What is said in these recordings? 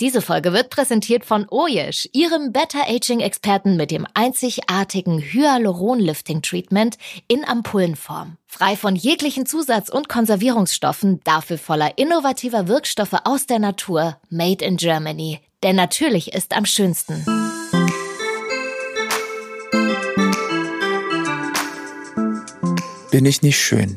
Diese Folge wird präsentiert von Oyesh, ihrem Better Aging Experten mit dem einzigartigen Hyaluron Lifting Treatment in Ampullenform. Frei von jeglichen Zusatz- und Konservierungsstoffen, dafür voller innovativer Wirkstoffe aus der Natur, made in Germany. Denn natürlich ist am schönsten. Bin ich nicht schön?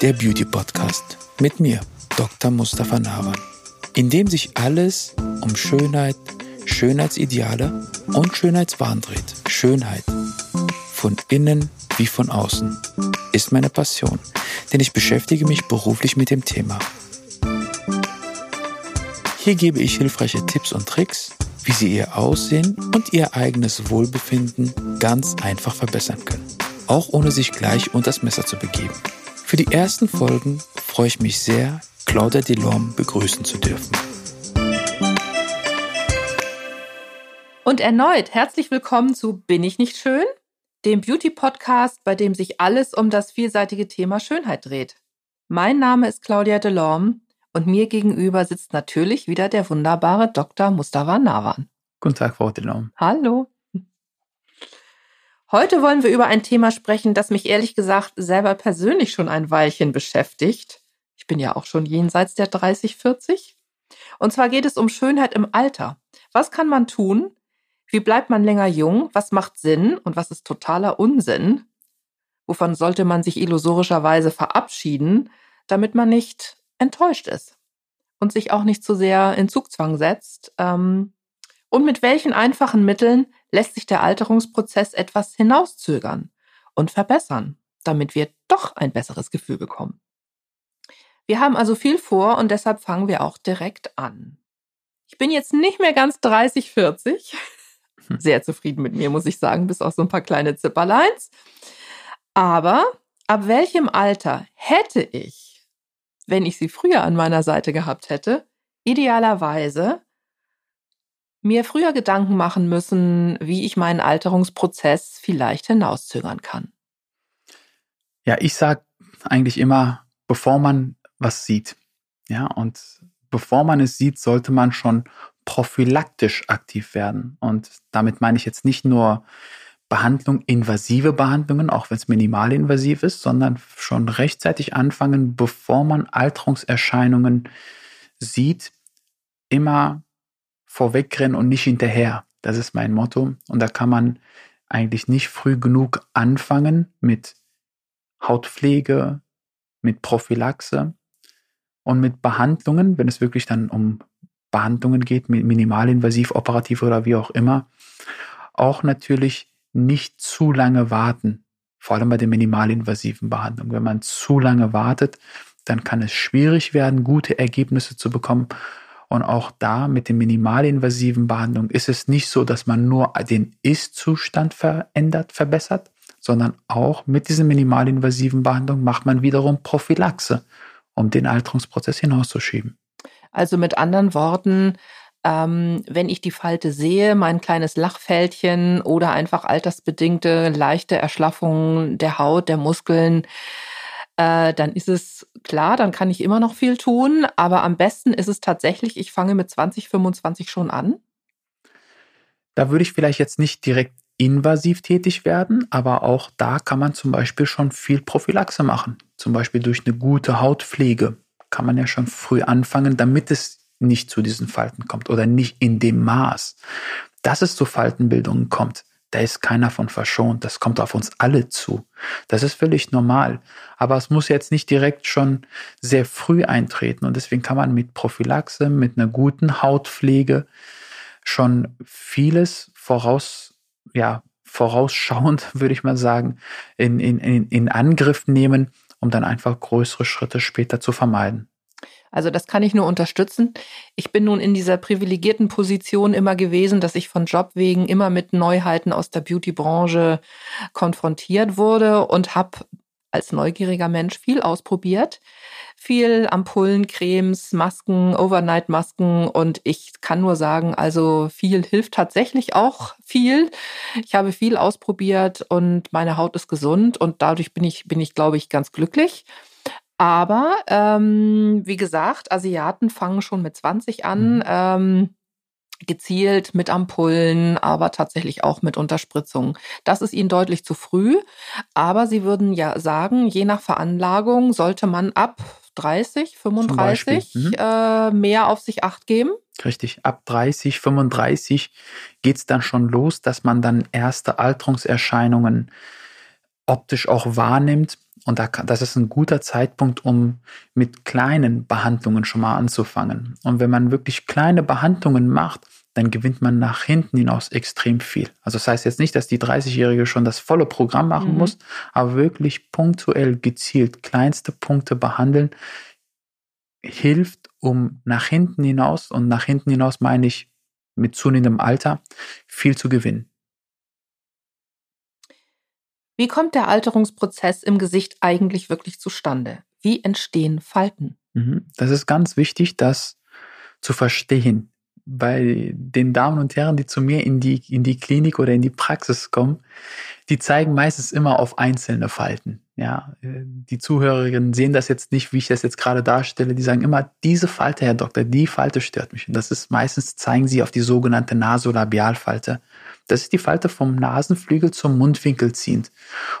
Der Beauty Podcast mit mir, Dr. Mustafa Nawan, in dem sich alles um Schönheit, Schönheitsideale und Schönheitswahn dreht. Schönheit von innen wie von außen ist meine Passion, denn ich beschäftige mich beruflich mit dem Thema. Hier gebe ich hilfreiche Tipps und Tricks, wie Sie Ihr Aussehen und Ihr eigenes Wohlbefinden ganz einfach verbessern können, auch ohne sich gleich unter das Messer zu begeben. Für die ersten Folgen freue ich mich sehr, Claudia Delorme begrüßen zu dürfen. Und erneut herzlich willkommen zu Bin ich nicht schön? Dem Beauty-Podcast, bei dem sich alles um das vielseitige Thema Schönheit dreht. Mein Name ist Claudia Delorme und mir gegenüber sitzt natürlich wieder der wunderbare Dr. Mustafa Nawan. Guten Tag, Frau Delorme. Hallo. Heute wollen wir über ein Thema sprechen, das mich ehrlich gesagt selber persönlich schon ein Weilchen beschäftigt bin ja auch schon jenseits der 30, 40. Und zwar geht es um Schönheit im Alter. Was kann man tun? Wie bleibt man länger jung? Was macht Sinn und was ist totaler Unsinn? Wovon sollte man sich illusorischerweise verabschieden, damit man nicht enttäuscht ist und sich auch nicht zu sehr in Zugzwang setzt? Ähm, und mit welchen einfachen Mitteln lässt sich der Alterungsprozess etwas hinauszögern und verbessern, damit wir doch ein besseres Gefühl bekommen? Wir haben also viel vor und deshalb fangen wir auch direkt an. Ich bin jetzt nicht mehr ganz 30, 40. Hm. Sehr zufrieden mit mir, muss ich sagen, bis auf so ein paar kleine Zipperleins. Aber ab welchem Alter hätte ich, wenn ich sie früher an meiner Seite gehabt hätte, idealerweise mir früher Gedanken machen müssen, wie ich meinen Alterungsprozess vielleicht hinauszögern kann? Ja, ich sage eigentlich immer, bevor man was sieht. Ja, und bevor man es sieht, sollte man schon prophylaktisch aktiv werden. Und damit meine ich jetzt nicht nur Behandlung, invasive Behandlungen, auch wenn es minimalinvasiv ist, sondern schon rechtzeitig anfangen, bevor man Alterungserscheinungen sieht, immer vorwegrennen und nicht hinterher. Das ist mein Motto. Und da kann man eigentlich nicht früh genug anfangen mit Hautpflege, mit Prophylaxe, und mit Behandlungen, wenn es wirklich dann um Behandlungen geht, minimalinvasiv, operativ oder wie auch immer, auch natürlich nicht zu lange warten. Vor allem bei den minimalinvasiven Behandlungen. Wenn man zu lange wartet, dann kann es schwierig werden, gute Ergebnisse zu bekommen. Und auch da mit den minimalinvasiven Behandlungen ist es nicht so, dass man nur den Ist-Zustand verändert, verbessert, sondern auch mit diesen minimalinvasiven Behandlungen macht man wiederum Prophylaxe um den Alterungsprozess hinauszuschieben. Also mit anderen Worten, ähm, wenn ich die Falte sehe, mein kleines Lachfältchen oder einfach altersbedingte leichte Erschlaffung der Haut, der Muskeln, äh, dann ist es klar, dann kann ich immer noch viel tun. Aber am besten ist es tatsächlich, ich fange mit 20, 25 schon an. Da würde ich vielleicht jetzt nicht direkt invasiv tätig werden, aber auch da kann man zum Beispiel schon viel Prophylaxe machen. Zum Beispiel durch eine gute Hautpflege kann man ja schon früh anfangen, damit es nicht zu diesen Falten kommt oder nicht in dem Maß. Dass es zu Faltenbildungen kommt, da ist keiner von verschont. Das kommt auf uns alle zu. Das ist völlig normal. Aber es muss jetzt nicht direkt schon sehr früh eintreten. Und deswegen kann man mit Prophylaxe, mit einer guten Hautpflege schon vieles voraus ja, vorausschauend, würde ich mal sagen, in, in, in Angriff nehmen, um dann einfach größere Schritte später zu vermeiden. Also das kann ich nur unterstützen. Ich bin nun in dieser privilegierten Position immer gewesen, dass ich von Job wegen immer mit Neuheiten aus der Beauty-Branche konfrontiert wurde und habe als neugieriger Mensch viel ausprobiert viel Ampullen, Cremes, Masken, Overnight-Masken und ich kann nur sagen, also viel hilft tatsächlich auch viel. Ich habe viel ausprobiert und meine Haut ist gesund und dadurch bin ich, bin ich, glaube ich, ganz glücklich. Aber ähm, wie gesagt, Asiaten fangen schon mit 20 an. Mhm. Ähm, gezielt mit Ampullen, aber tatsächlich auch mit Unterspritzungen. Das ist ihnen deutlich zu früh, aber sie würden ja sagen, je nach Veranlagung sollte man ab 30, 35 mhm. äh, mehr auf sich acht geben. Richtig, ab 30, 35 geht's dann schon los, dass man dann erste Alterungserscheinungen optisch auch wahrnimmt. Und da kann, das ist ein guter Zeitpunkt, um mit kleinen Behandlungen schon mal anzufangen. Und wenn man wirklich kleine Behandlungen macht, dann gewinnt man nach hinten hinaus extrem viel. Also das heißt jetzt nicht, dass die 30-Jährige schon das volle Programm machen mhm. muss, aber wirklich punktuell gezielt kleinste Punkte behandeln, hilft, um nach hinten hinaus, und nach hinten hinaus meine ich mit zunehmendem Alter, viel zu gewinnen. Wie kommt der Alterungsprozess im Gesicht eigentlich wirklich zustande? Wie entstehen Falten? Mhm. Das ist ganz wichtig, das zu verstehen. Bei den Damen und Herren, die zu mir in die, in die Klinik oder in die Praxis kommen, die zeigen meistens immer auf einzelne Falten. Ja, die Zuhörerinnen sehen das jetzt nicht, wie ich das jetzt gerade darstelle. Die sagen immer, diese Falte, Herr Doktor, die Falte stört mich. Und das ist meistens, zeigen sie auf die sogenannte Nasolabialfalte. Das ist die Falte vom Nasenflügel zum Mundwinkel ziehend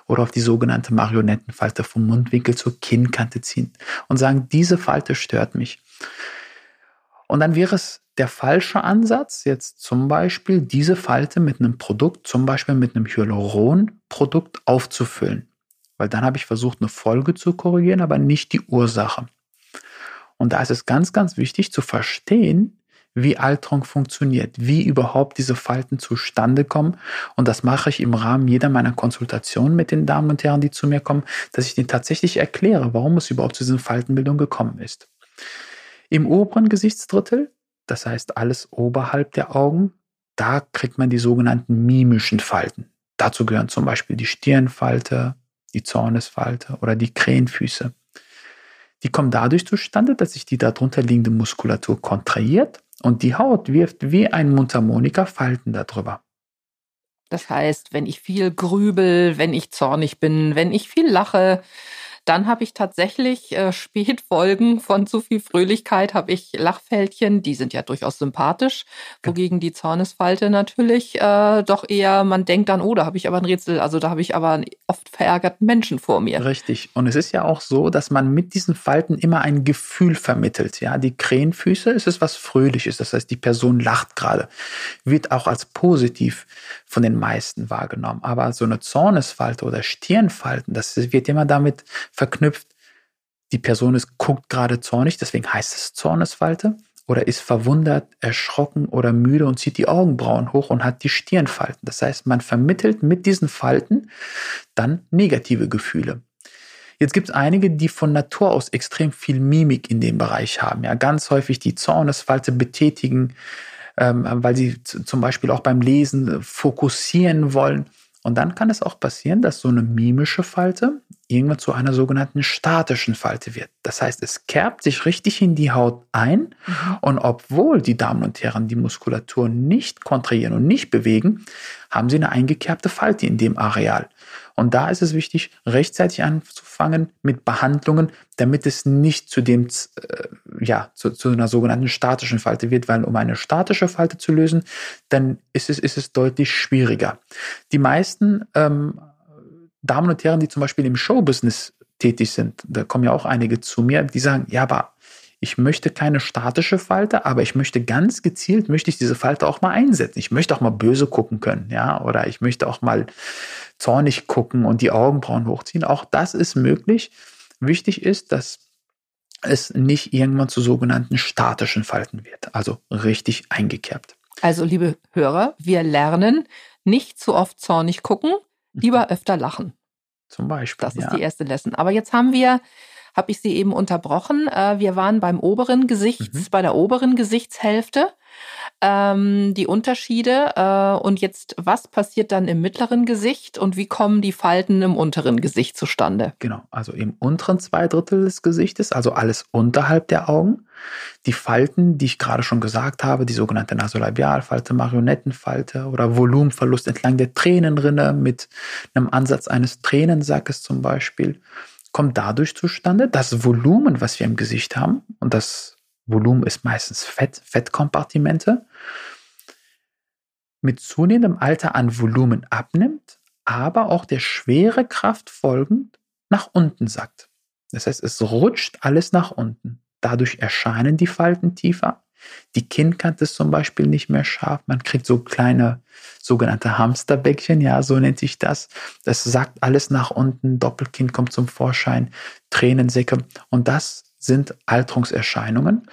oder auf die sogenannte Marionettenfalte vom Mundwinkel zur Kinnkante ziehend und sagen, diese Falte stört mich. Und dann wäre es der falsche Ansatz, jetzt zum Beispiel diese Falte mit einem Produkt, zum Beispiel mit einem Hyaluron-Produkt aufzufüllen. Weil dann habe ich versucht, eine Folge zu korrigieren, aber nicht die Ursache. Und da ist es ganz, ganz wichtig zu verstehen, wie Alterung funktioniert, wie überhaupt diese Falten zustande kommen. Und das mache ich im Rahmen jeder meiner Konsultationen mit den Damen und Herren, die zu mir kommen, dass ich ihnen tatsächlich erkläre, warum es überhaupt zu diesen Faltenbildung gekommen ist. Im oberen Gesichtsdrittel, das heißt alles oberhalb der Augen, da kriegt man die sogenannten mimischen Falten. Dazu gehören zum Beispiel die Stirnfalte, die Zornesfalte oder die Krähenfüße. Die kommen dadurch zustande, dass sich die darunter liegende Muskulatur kontrahiert und die Haut wirft wie ein Mundharmonika Falten darüber. Das heißt, wenn ich viel grübel, wenn ich zornig bin, wenn ich viel lache, dann habe ich tatsächlich äh, Spätfolgen von zu viel Fröhlichkeit, habe ich Lachfältchen, die sind ja durchaus sympathisch, wogegen die Zornesfalte natürlich äh, doch eher, man denkt dann, oh, da habe ich aber ein Rätsel, also da habe ich aber einen oft verärgerten Menschen vor mir. Richtig. Und es ist ja auch so, dass man mit diesen Falten immer ein Gefühl vermittelt. Ja, die Krähenfüße ist es was Fröhliches, das heißt, die Person lacht gerade, wird auch als positiv von den meisten wahrgenommen. Aber so eine Zornesfalte oder Stirnfalten, das wird immer damit verknüpft, die Person ist, guckt gerade zornig, deswegen heißt es Zornesfalte, oder ist verwundert, erschrocken oder müde und zieht die Augenbrauen hoch und hat die Stirnfalten. Das heißt, man vermittelt mit diesen Falten dann negative Gefühle. Jetzt gibt es einige, die von Natur aus extrem viel Mimik in dem Bereich haben. Ja, ganz häufig die Zornesfalte betätigen, ähm, weil sie zum Beispiel auch beim Lesen fokussieren wollen. Und dann kann es auch passieren, dass so eine mimische Falte irgendwann zu einer sogenannten statischen Falte wird. Das heißt, es kerbt sich richtig in die Haut ein mhm. und obwohl die Damen und Herren die Muskulatur nicht kontrahieren und nicht bewegen, haben sie eine eingekerbte Falte in dem Areal. Und da ist es wichtig, rechtzeitig anzufangen mit Behandlungen, damit es nicht zu dem, äh, ja, zu, zu, einer sogenannten statischen Falte wird, weil um eine statische Falte zu lösen, dann ist es, ist es deutlich schwieriger. Die meisten ähm, Damen und Herren, die zum Beispiel im Showbusiness tätig sind, da kommen ja auch einige zu mir, die sagen, ja, aber ich möchte keine statische Falte, aber ich möchte ganz gezielt, möchte ich diese Falte auch mal einsetzen. Ich möchte auch mal böse gucken können, ja, oder ich möchte auch mal zornig gucken und die Augenbrauen hochziehen. Auch das ist möglich. Wichtig ist, dass es nicht irgendwann zu sogenannten statischen Falten wird, also richtig eingekerbt. Also, liebe Hörer, wir lernen nicht zu oft zornig gucken, lieber mhm. öfter lachen. Zum Beispiel. Das ist ja. die erste Lesson. Aber jetzt haben wir habe ich sie eben unterbrochen. Äh, wir waren beim oberen Gesichts, mhm. bei der oberen Gesichtshälfte. Ähm, die Unterschiede äh, und jetzt, was passiert dann im mittleren Gesicht und wie kommen die Falten im unteren Gesicht zustande? Genau, also im unteren zwei Drittel des Gesichtes, also alles unterhalb der Augen. Die Falten, die ich gerade schon gesagt habe, die sogenannte Nasolabialfalte, Marionettenfalte oder Volumenverlust entlang der Tränenrinne mit einem Ansatz eines Tränensackes zum Beispiel kommt dadurch zustande, das Volumen, was wir im Gesicht haben, und das Volumen ist meistens Fett, Fettkompartimente, mit zunehmendem Alter an Volumen abnimmt, aber auch der schwere Kraft folgend nach unten sackt. Das heißt, es rutscht alles nach unten. Dadurch erscheinen die Falten tiefer. Die Kinnkante ist zum Beispiel nicht mehr scharf. Man kriegt so kleine sogenannte Hamsterbäckchen, ja, so nennt sich das. Das sackt alles nach unten. Doppelkinn kommt zum Vorschein, Tränensäcke. Und das sind Alterungserscheinungen.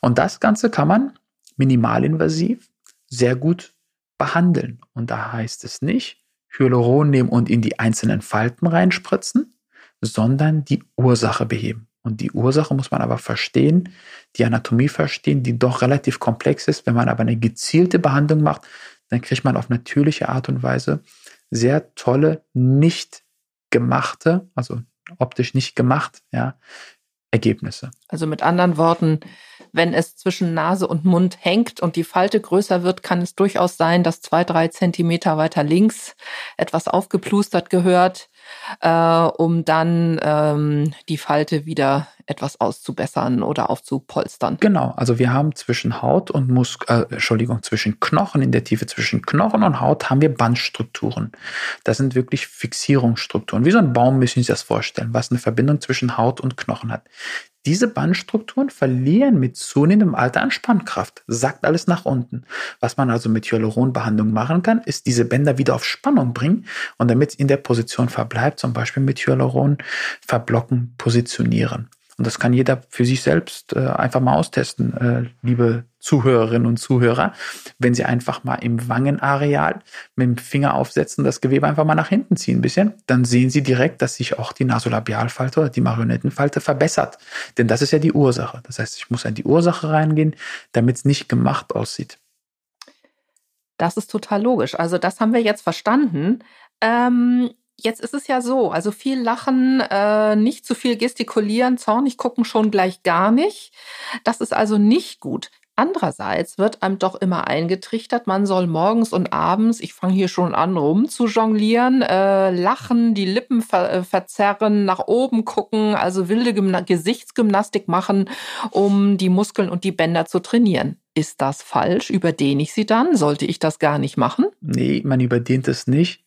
Und das Ganze kann man minimalinvasiv sehr gut behandeln. Und da heißt es nicht, Hyaluron nehmen und in die einzelnen Falten reinspritzen, sondern die Ursache beheben. Und die Ursache muss man aber verstehen, die Anatomie verstehen, die doch relativ komplex ist. Wenn man aber eine gezielte Behandlung macht, dann kriegt man auf natürliche Art und Weise sehr tolle, nicht gemachte, also optisch nicht gemacht, ja, Ergebnisse. Also mit anderen Worten, wenn es zwischen Nase und Mund hängt und die Falte größer wird, kann es durchaus sein, dass zwei, drei Zentimeter weiter links etwas aufgeplustert gehört, äh, um dann ähm, die Falte wieder etwas auszubessern oder aufzupolstern. Genau, also wir haben zwischen Haut und Muskel, äh, Entschuldigung, zwischen Knochen, in der Tiefe zwischen Knochen und Haut haben wir Bandstrukturen. Das sind wirklich Fixierungsstrukturen. Wie so ein Baum müssen Sie sich das vorstellen, was eine Verbindung zwischen Haut und Knochen hat. Diese Bandstrukturen verlieren mit zunehmendem Alter an Spannkraft, sackt alles nach unten. Was man also mit Hyaluronbehandlung machen kann, ist diese Bänder wieder auf Spannung bringen und damit es in der Position verbleibt, zum Beispiel mit Hyaluron verblocken, positionieren. Und das kann jeder für sich selbst äh, einfach mal austesten, äh, liebe Zuhörerinnen und Zuhörer. Wenn Sie einfach mal im Wangenareal mit dem Finger aufsetzen, das Gewebe einfach mal nach hinten ziehen ein bisschen, dann sehen Sie direkt, dass sich auch die Nasolabialfalte oder die Marionettenfalte verbessert. Denn das ist ja die Ursache. Das heißt, ich muss an die Ursache reingehen, damit es nicht gemacht aussieht. Das ist total logisch. Also das haben wir jetzt verstanden. Ähm Jetzt ist es ja so, also viel lachen, äh, nicht zu viel gestikulieren, zornig gucken schon gleich gar nicht. Das ist also nicht gut. Andererseits wird einem doch immer eingetrichtert, man soll morgens und abends, ich fange hier schon an rum zu jonglieren, äh, lachen, die Lippen ver äh, verzerren, nach oben gucken, also wilde Gymna Gesichtsgymnastik machen, um die Muskeln und die Bänder zu trainieren. Ist das falsch? Überdehne ich sie dann? Sollte ich das gar nicht machen? Nee, man überdehnt es nicht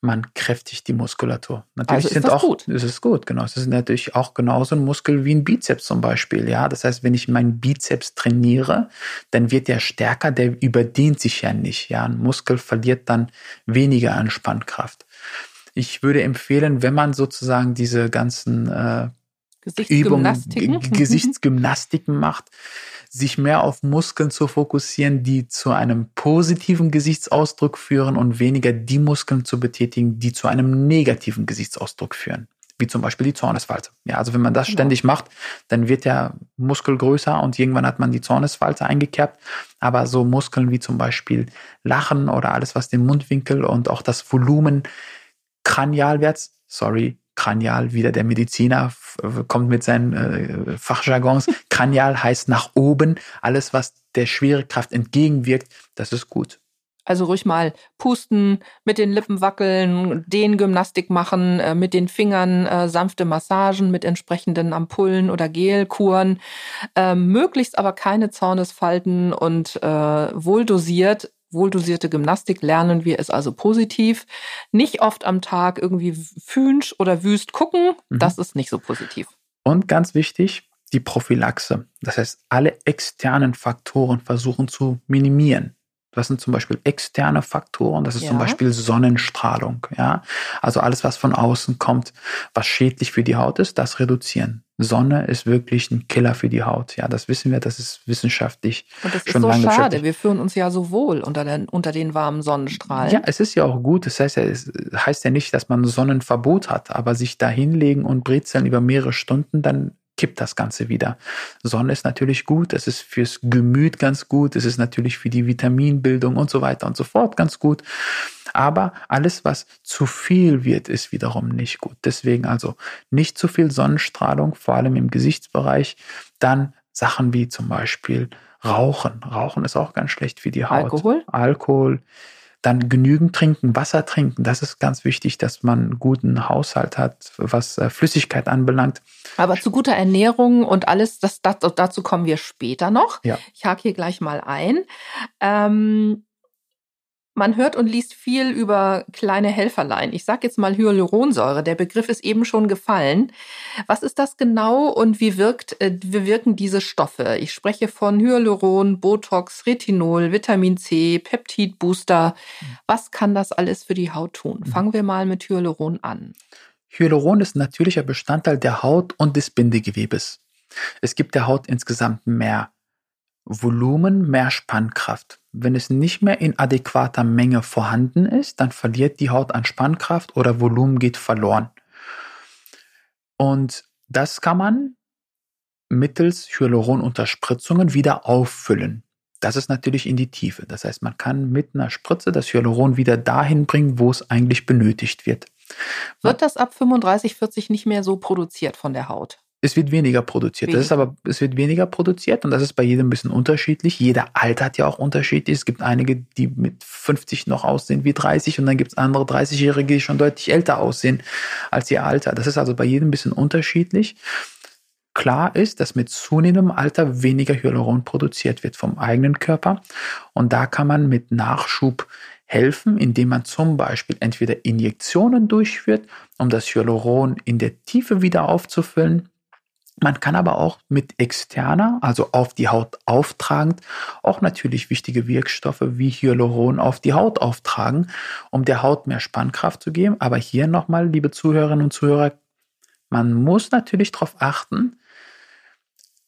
man kräftigt die Muskulatur. Natürlich also ist sind das auch, gut. Es ist gut, genau. Es ist natürlich auch genauso ein Muskel wie ein Bizeps zum Beispiel. Ja, das heißt, wenn ich meinen Bizeps trainiere, dann wird der stärker, der überdehnt sich ja nicht. Ja, ein Muskel verliert dann weniger an Spannkraft. Ich würde empfehlen, wenn man sozusagen diese ganzen äh, Gesichtsgymnastiken. Übungen, Gesichtsgymnastiken macht, sich mehr auf Muskeln zu fokussieren, die zu einem positiven Gesichtsausdruck führen und weniger die Muskeln zu betätigen, die zu einem negativen Gesichtsausdruck führen. Wie zum Beispiel die Zornesfalte. Ja, also wenn man das genau. ständig macht, dann wird der Muskel größer und irgendwann hat man die Zornesfalte eingekerbt. Aber so Muskeln wie zum Beispiel Lachen oder alles, was den Mundwinkel und auch das Volumen kranialwärts, sorry, Kranial, wieder der Mediziner kommt mit seinen äh, Fachjargons. Kranial heißt nach oben. Alles, was der Schwerekraft entgegenwirkt, das ist gut. Also ruhig mal pusten, mit den Lippen wackeln, den Gymnastik machen, äh, mit den Fingern äh, sanfte Massagen mit entsprechenden Ampullen oder Gelkuren. Äh, möglichst aber keine Zornesfalten und äh, wohl dosiert wohldosierte Gymnastik lernen wir es also positiv. Nicht oft am Tag irgendwie fünsch oder wüst gucken. Mhm. Das ist nicht so positiv. Und ganz wichtig, die Prophylaxe. Das heißt, alle externen Faktoren versuchen zu minimieren. Das sind zum Beispiel externe Faktoren, das ist ja. zum Beispiel Sonnenstrahlung. Ja? Also alles, was von außen kommt, was schädlich für die Haut ist, das reduzieren. Sonne ist wirklich ein Killer für die Haut. Ja, das wissen wir, das ist wissenschaftlich Und das schon ist so lange schade. Wir fühlen uns ja so wohl unter den, unter den warmen Sonnenstrahlen. Ja, es ist ja auch gut. Das heißt ja, es heißt ja nicht, dass man Sonnenverbot hat, aber sich da hinlegen und brezeln über mehrere Stunden, dann kippt das Ganze wieder. Sonne ist natürlich gut, es ist fürs Gemüt ganz gut, es ist natürlich für die Vitaminbildung und so weiter und so fort ganz gut. Aber alles, was zu viel wird, ist wiederum nicht gut. Deswegen also nicht zu viel Sonnenstrahlung, vor allem im Gesichtsbereich. Dann Sachen wie zum Beispiel Rauchen. Rauchen ist auch ganz schlecht für die Haut. Alkohol? Alkohol Dann genügend trinken, Wasser trinken. Das ist ganz wichtig, dass man einen guten Haushalt hat, was äh, Flüssigkeit anbelangt. Aber zu guter Ernährung und alles, das, das, dazu kommen wir später noch. Ja. Ich hake hier gleich mal ein. Ähm, man hört und liest viel über kleine Helferlein. Ich sage jetzt mal Hyaluronsäure. Der Begriff ist eben schon gefallen. Was ist das genau und wie wirkt, äh, wie wirken diese Stoffe? Ich spreche von Hyaluron, Botox, Retinol, Vitamin C, Peptidbooster. Was kann das alles für die Haut tun? Mhm. Fangen wir mal mit Hyaluron an. Hyaluron ist ein natürlicher Bestandteil der Haut und des Bindegewebes. Es gibt der Haut insgesamt mehr Volumen, mehr Spannkraft. Wenn es nicht mehr in adäquater Menge vorhanden ist, dann verliert die Haut an Spannkraft oder Volumen geht verloren. Und das kann man mittels Hyaluronunterspritzungen wieder auffüllen. Das ist natürlich in die Tiefe. Das heißt, man kann mit einer Spritze das Hyaluron wieder dahin bringen, wo es eigentlich benötigt wird. Wird das ab 35, 40 nicht mehr so produziert von der Haut? Es wird weniger produziert. Das ist aber, es wird weniger produziert und das ist bei jedem ein bisschen unterschiedlich. Jeder altert ja auch unterschiedlich. Es gibt einige, die mit 50 noch aussehen wie 30 und dann gibt es andere 30-Jährige, die schon deutlich älter aussehen als ihr Alter. Das ist also bei jedem ein bisschen unterschiedlich. Klar ist, dass mit zunehmendem Alter weniger Hyaluron produziert wird vom eigenen Körper und da kann man mit Nachschub helfen, indem man zum Beispiel entweder Injektionen durchführt, um das Hyaluron in der Tiefe wieder aufzufüllen, man kann aber auch mit externer, also auf die Haut auftragend, auch natürlich wichtige Wirkstoffe wie Hyaluron auf die Haut auftragen, um der Haut mehr Spannkraft zu geben. Aber hier nochmal, liebe Zuhörerinnen und Zuhörer, man muss natürlich darauf achten,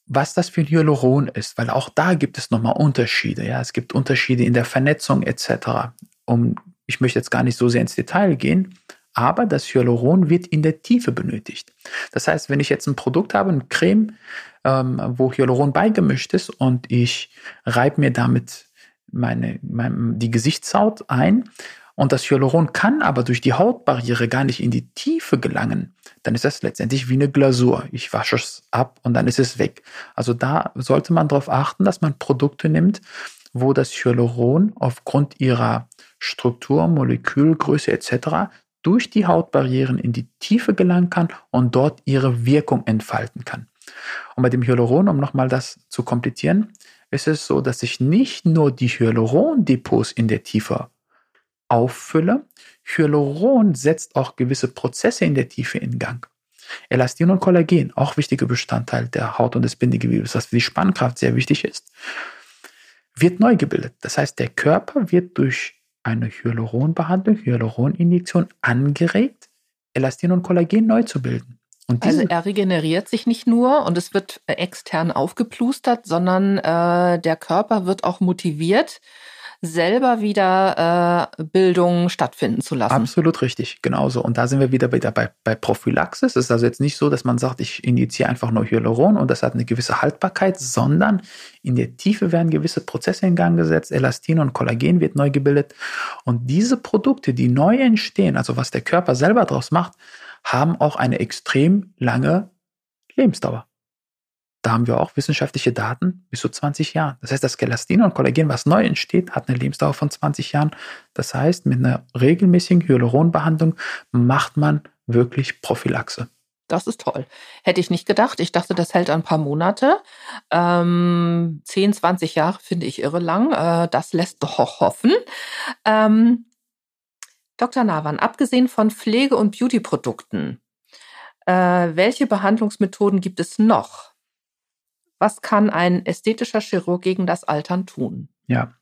was das für ein Hyaluron ist, weil auch da gibt es nochmal Unterschiede. Ja, es gibt Unterschiede in der Vernetzung etc. Um, ich möchte jetzt gar nicht so sehr ins Detail gehen, aber das Hyaluron wird in der Tiefe benötigt. Das heißt, wenn ich jetzt ein Produkt habe, eine Creme, ähm, wo Hyaluron beigemischt ist und ich reibe mir damit meine, meine, die Gesichtshaut ein und das Hyaluron kann aber durch die Hautbarriere gar nicht in die Tiefe gelangen, dann ist das letztendlich wie eine Glasur. Ich wasche es ab und dann ist es weg. Also da sollte man darauf achten, dass man Produkte nimmt, wo das Hyaluron aufgrund ihrer Struktur, Molekülgröße etc durch die Hautbarrieren in die Tiefe gelangen kann und dort ihre Wirkung entfalten kann. Und bei dem Hyaluron, um nochmal das zu komplizieren, ist es so, dass ich nicht nur die Hyalurondepots in der Tiefe auffülle, Hyaluron setzt auch gewisse Prozesse in der Tiefe in Gang. Elastin und Kollagen, auch wichtige Bestandteil der Haut und des Bindegewebes, was für die Spannkraft sehr wichtig ist, wird neu gebildet. Das heißt, der Körper wird durch eine Hyaluronbehandlung, Hyaluroninjektion angeregt, Elastin und Kollagen neu zu bilden. Und also er regeneriert sich nicht nur und es wird extern aufgeplustert, sondern äh, der Körper wird auch motiviert, selber wieder äh, Bildung stattfinden zu lassen. Absolut richtig, genauso. Und da sind wir wieder wieder bei, bei Prophylaxis. Es ist also jetzt nicht so, dass man sagt, ich injiziere einfach nur Hyaluron und das hat eine gewisse Haltbarkeit, sondern in der Tiefe werden gewisse Prozesse in Gang gesetzt, Elastin und Kollagen wird neu gebildet. Und diese Produkte, die neu entstehen, also was der Körper selber daraus macht, haben auch eine extrem lange Lebensdauer. Da haben wir auch wissenschaftliche Daten bis zu 20 Jahren. Das heißt, das Gelastin und Kollagen, was neu entsteht, hat eine Lebensdauer von 20 Jahren. Das heißt, mit einer regelmäßigen Hyaluronbehandlung macht man wirklich Prophylaxe. Das ist toll. Hätte ich nicht gedacht. Ich dachte, das hält ein paar Monate. Ähm, 10, 20 Jahre finde ich irre lang. Äh, das lässt doch hoffen. Ähm, Dr. Nawan, abgesehen von Pflege- und Beauty-Produkten, äh, welche Behandlungsmethoden gibt es noch? Was kann ein ästhetischer Chirurg gegen das Altern tun? Ja,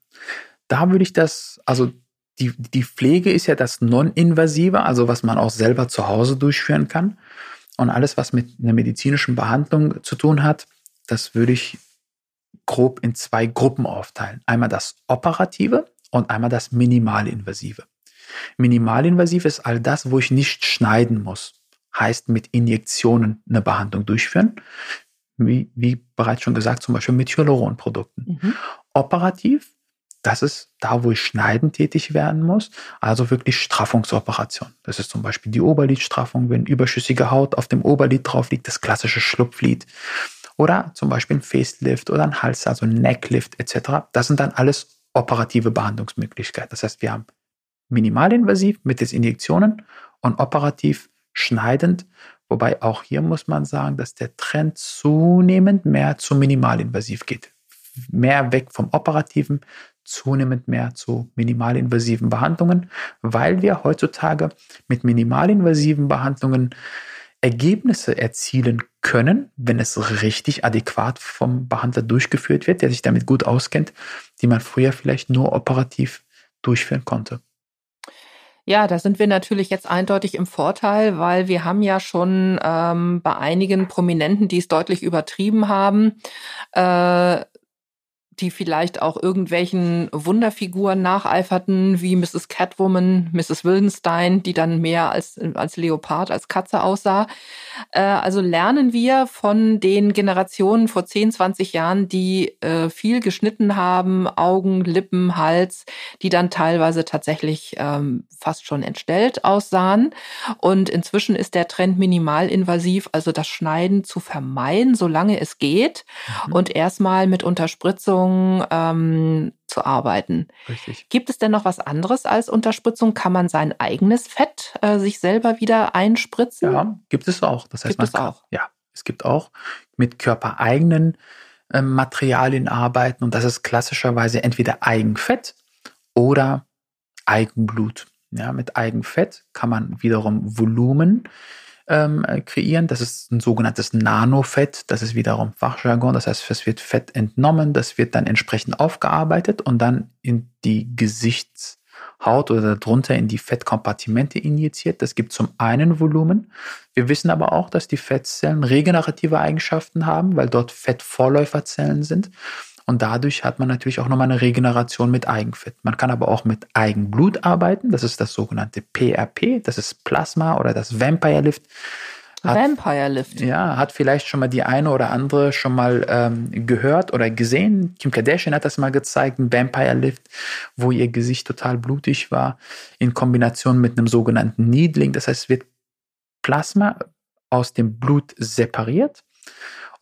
da würde ich das, also die, die Pflege ist ja das Non-Invasive, also was man auch selber zu Hause durchführen kann. Und alles, was mit einer medizinischen Behandlung zu tun hat, das würde ich grob in zwei Gruppen aufteilen. Einmal das Operative und einmal das Minimalinvasive. Minimalinvasiv ist all das, wo ich nicht schneiden muss. Heißt mit Injektionen eine Behandlung durchführen wie, wie bereits schon gesagt, zum Beispiel mit Hyaluronprodukten. Mhm. Operativ, das ist da, wo ich schneiden tätig werden muss, also wirklich Straffungsoperation. Das ist zum Beispiel die Oberlidstraffung, wenn überschüssige Haut auf dem Oberlid drauf liegt, das klassische Schlupflid. Oder zum Beispiel ein Facelift oder ein Hals, also ein Necklift etc. Das sind dann alles operative Behandlungsmöglichkeiten. Das heißt, wir haben minimalinvasiv mittels Injektionen und operativ schneidend. Wobei auch hier muss man sagen, dass der Trend zunehmend mehr zu minimalinvasiv geht. Mehr weg vom operativen, zunehmend mehr zu minimalinvasiven Behandlungen, weil wir heutzutage mit minimalinvasiven Behandlungen Ergebnisse erzielen können, wenn es richtig adäquat vom Behandler durchgeführt wird, der sich damit gut auskennt, die man früher vielleicht nur operativ durchführen konnte. Ja, da sind wir natürlich jetzt eindeutig im Vorteil, weil wir haben ja schon ähm, bei einigen Prominenten, die es deutlich übertrieben haben, äh, die vielleicht auch irgendwelchen Wunderfiguren nacheiferten, wie Mrs. Catwoman, Mrs. Wildenstein, die dann mehr als, als Leopard, als Katze aussah. Äh, also lernen wir von den Generationen vor 10, 20 Jahren, die äh, viel geschnitten haben, Augen, Lippen, Hals, die dann teilweise tatsächlich ähm, fast schon entstellt aussahen. Und inzwischen ist der Trend minimalinvasiv, also das Schneiden zu vermeiden, solange es geht. Mhm. Und erstmal mit Unterspritzung Unterspritzung ähm, zu arbeiten. Richtig. Gibt es denn noch was anderes als Unterspritzung? Kann man sein eigenes Fett äh, sich selber wieder einspritzen? Ja, gibt es auch. Das heißt, gibt es kann, auch. Ja, es gibt auch mit körpereigenen äh, Materialien arbeiten und das ist klassischerweise entweder Eigenfett oder Eigenblut. Ja, mit Eigenfett kann man wiederum Volumen ähm, kreieren. Das ist ein sogenanntes Nanofett. Das ist wiederum Fachjargon. Das heißt, es wird Fett entnommen, das wird dann entsprechend aufgearbeitet und dann in die Gesichtshaut oder darunter in die Fettkompartimente injiziert. Das gibt zum einen Volumen. Wir wissen aber auch, dass die Fettzellen regenerative Eigenschaften haben, weil dort Fettvorläuferzellen sind. Und dadurch hat man natürlich auch nochmal eine Regeneration mit Eigenfett. Man kann aber auch mit Eigenblut arbeiten. Das ist das sogenannte PRP. Das ist Plasma oder das Vampire Lift. Hat, Vampire Lift. Ja, hat vielleicht schon mal die eine oder andere schon mal ähm, gehört oder gesehen. Kim Kardashian hat das mal gezeigt, ein Vampire Lift, wo ihr Gesicht total blutig war, in Kombination mit einem sogenannten Needling. Das heißt, es wird Plasma aus dem Blut separiert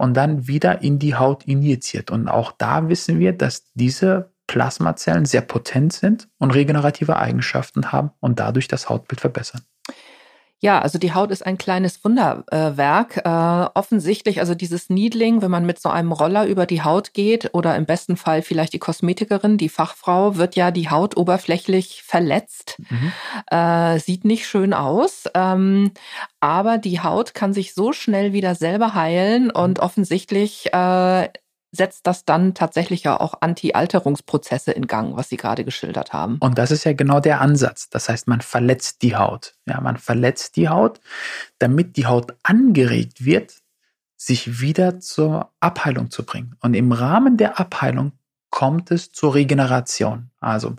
und dann wieder in die Haut injiziert. Und auch da wissen wir, dass diese Plasmazellen sehr potent sind und regenerative Eigenschaften haben und dadurch das Hautbild verbessern. Ja, also die Haut ist ein kleines Wunderwerk. Äh, offensichtlich, also dieses Needling, wenn man mit so einem Roller über die Haut geht oder im besten Fall vielleicht die Kosmetikerin, die Fachfrau, wird ja die Haut oberflächlich verletzt. Mhm. Äh, sieht nicht schön aus. Ähm, aber die Haut kann sich so schnell wieder selber heilen und offensichtlich äh, setzt das dann tatsächlich ja auch Anti-Alterungsprozesse in Gang, was Sie gerade geschildert haben. Und das ist ja genau der Ansatz. Das heißt, man verletzt die Haut. Ja, man verletzt die Haut, damit die Haut angeregt wird, sich wieder zur Abheilung zu bringen. Und im Rahmen der Abheilung kommt es zur Regeneration. Also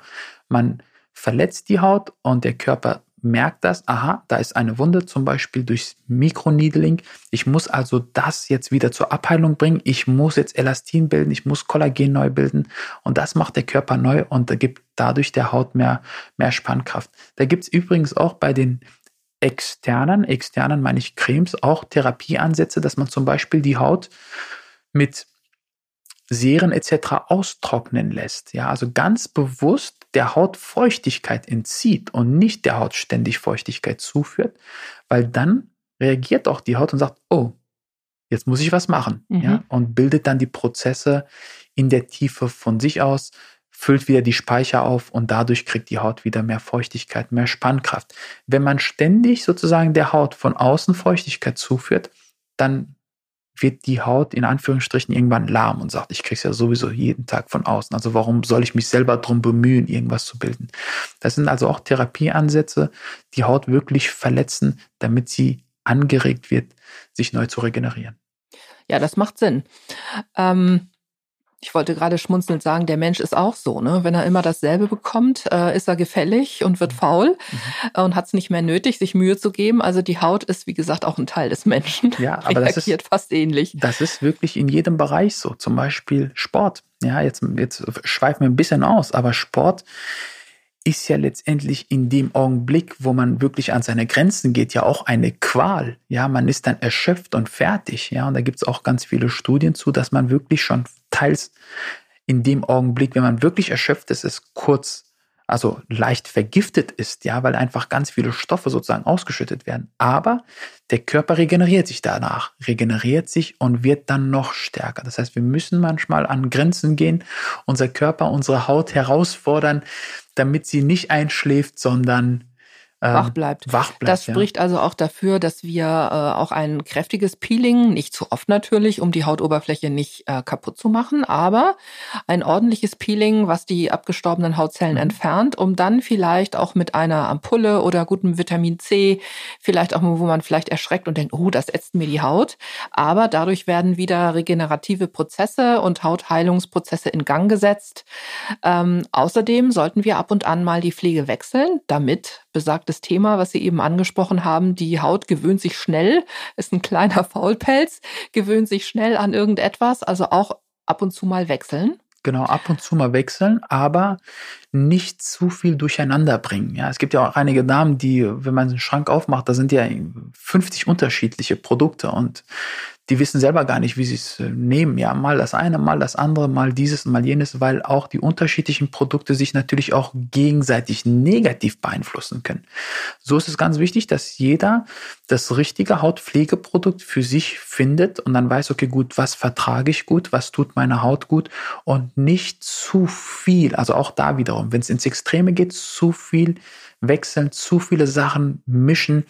man verletzt die Haut und der Körper merkt das, aha, da ist eine Wunde, zum Beispiel durchs Mikroneedling. Ich muss also das jetzt wieder zur Abheilung bringen. Ich muss jetzt Elastin bilden, ich muss Kollagen neu bilden. Und das macht der Körper neu und da gibt dadurch der Haut mehr, mehr Spannkraft. Da gibt es übrigens auch bei den externen, externen meine ich Cremes, auch Therapieansätze, dass man zum Beispiel die Haut mit Serien etc. austrocknen lässt. Ja, also ganz bewusst der Haut Feuchtigkeit entzieht und nicht der Haut ständig Feuchtigkeit zuführt, weil dann reagiert auch die Haut und sagt, oh, jetzt muss ich was machen. Mhm. Ja, und bildet dann die Prozesse in der Tiefe von sich aus, füllt wieder die Speicher auf und dadurch kriegt die Haut wieder mehr Feuchtigkeit, mehr Spannkraft. Wenn man ständig sozusagen der Haut von außen Feuchtigkeit zuführt, dann wird die Haut in Anführungsstrichen irgendwann lahm und sagt, ich kriege es ja sowieso jeden Tag von außen. Also warum soll ich mich selber darum bemühen, irgendwas zu bilden? Das sind also auch Therapieansätze, die Haut wirklich verletzen, damit sie angeregt wird, sich neu zu regenerieren. Ja, das macht Sinn. Ähm, ich wollte gerade schmunzelnd sagen, der Mensch ist auch so, ne? Wenn er immer dasselbe bekommt, äh, ist er gefällig und wird mhm. faul mhm. und hat es nicht mehr nötig, sich Mühe zu geben. Also die Haut ist, wie gesagt, auch ein Teil des Menschen. Ja, aber das ist fast ähnlich. Das ist wirklich in jedem Bereich so. Zum Beispiel Sport. Ja, jetzt, jetzt schweifen wir ein bisschen aus, aber Sport ist ja letztendlich in dem Augenblick, wo man wirklich an seine Grenzen geht, ja auch eine Qual. Ja, man ist dann erschöpft und fertig. Ja, und da gibt es auch ganz viele Studien zu, dass man wirklich schon teils in dem Augenblick, wenn man wirklich erschöpft ist, es kurz also leicht vergiftet ist, ja, weil einfach ganz viele Stoffe sozusagen ausgeschüttet werden. Aber der Körper regeneriert sich danach, regeneriert sich und wird dann noch stärker. Das heißt, wir müssen manchmal an Grenzen gehen, unser Körper, unsere Haut herausfordern, damit sie nicht einschläft, sondern wach bleibt. Wach bleibt das spricht ja. also auch dafür, dass wir äh, auch ein kräftiges Peeling, nicht zu oft natürlich, um die Hautoberfläche nicht äh, kaputt zu machen, aber ein ordentliches Peeling, was die abgestorbenen Hautzellen mhm. entfernt, um dann vielleicht auch mit einer Ampulle oder gutem Vitamin C, vielleicht auch wo man vielleicht erschreckt und denkt, oh, das ätzt mir die Haut. Aber dadurch werden wieder regenerative Prozesse und Hautheilungsprozesse in Gang gesetzt. Ähm, außerdem sollten wir ab und an mal die Pflege wechseln, damit besagtes Thema, was Sie eben angesprochen haben. Die Haut gewöhnt sich schnell, ist ein kleiner Faulpelz, gewöhnt sich schnell an irgendetwas, also auch ab und zu mal wechseln. Genau, ab und zu mal wechseln, aber nicht zu viel durcheinander bringen. Ja, es gibt ja auch einige Damen, die, wenn man den Schrank aufmacht, da sind ja 50 unterschiedliche Produkte und die wissen selber gar nicht, wie sie es äh, nehmen. Ja, mal das eine, mal das andere, mal dieses, mal jenes, weil auch die unterschiedlichen Produkte sich natürlich auch gegenseitig negativ beeinflussen können. So ist es ganz wichtig, dass jeder das richtige Hautpflegeprodukt für sich findet und dann weiß, okay, gut, was vertrage ich gut, was tut meine Haut gut und nicht zu viel. Also auch da wiederum, wenn es ins Extreme geht, zu viel wechseln, zu viele Sachen mischen,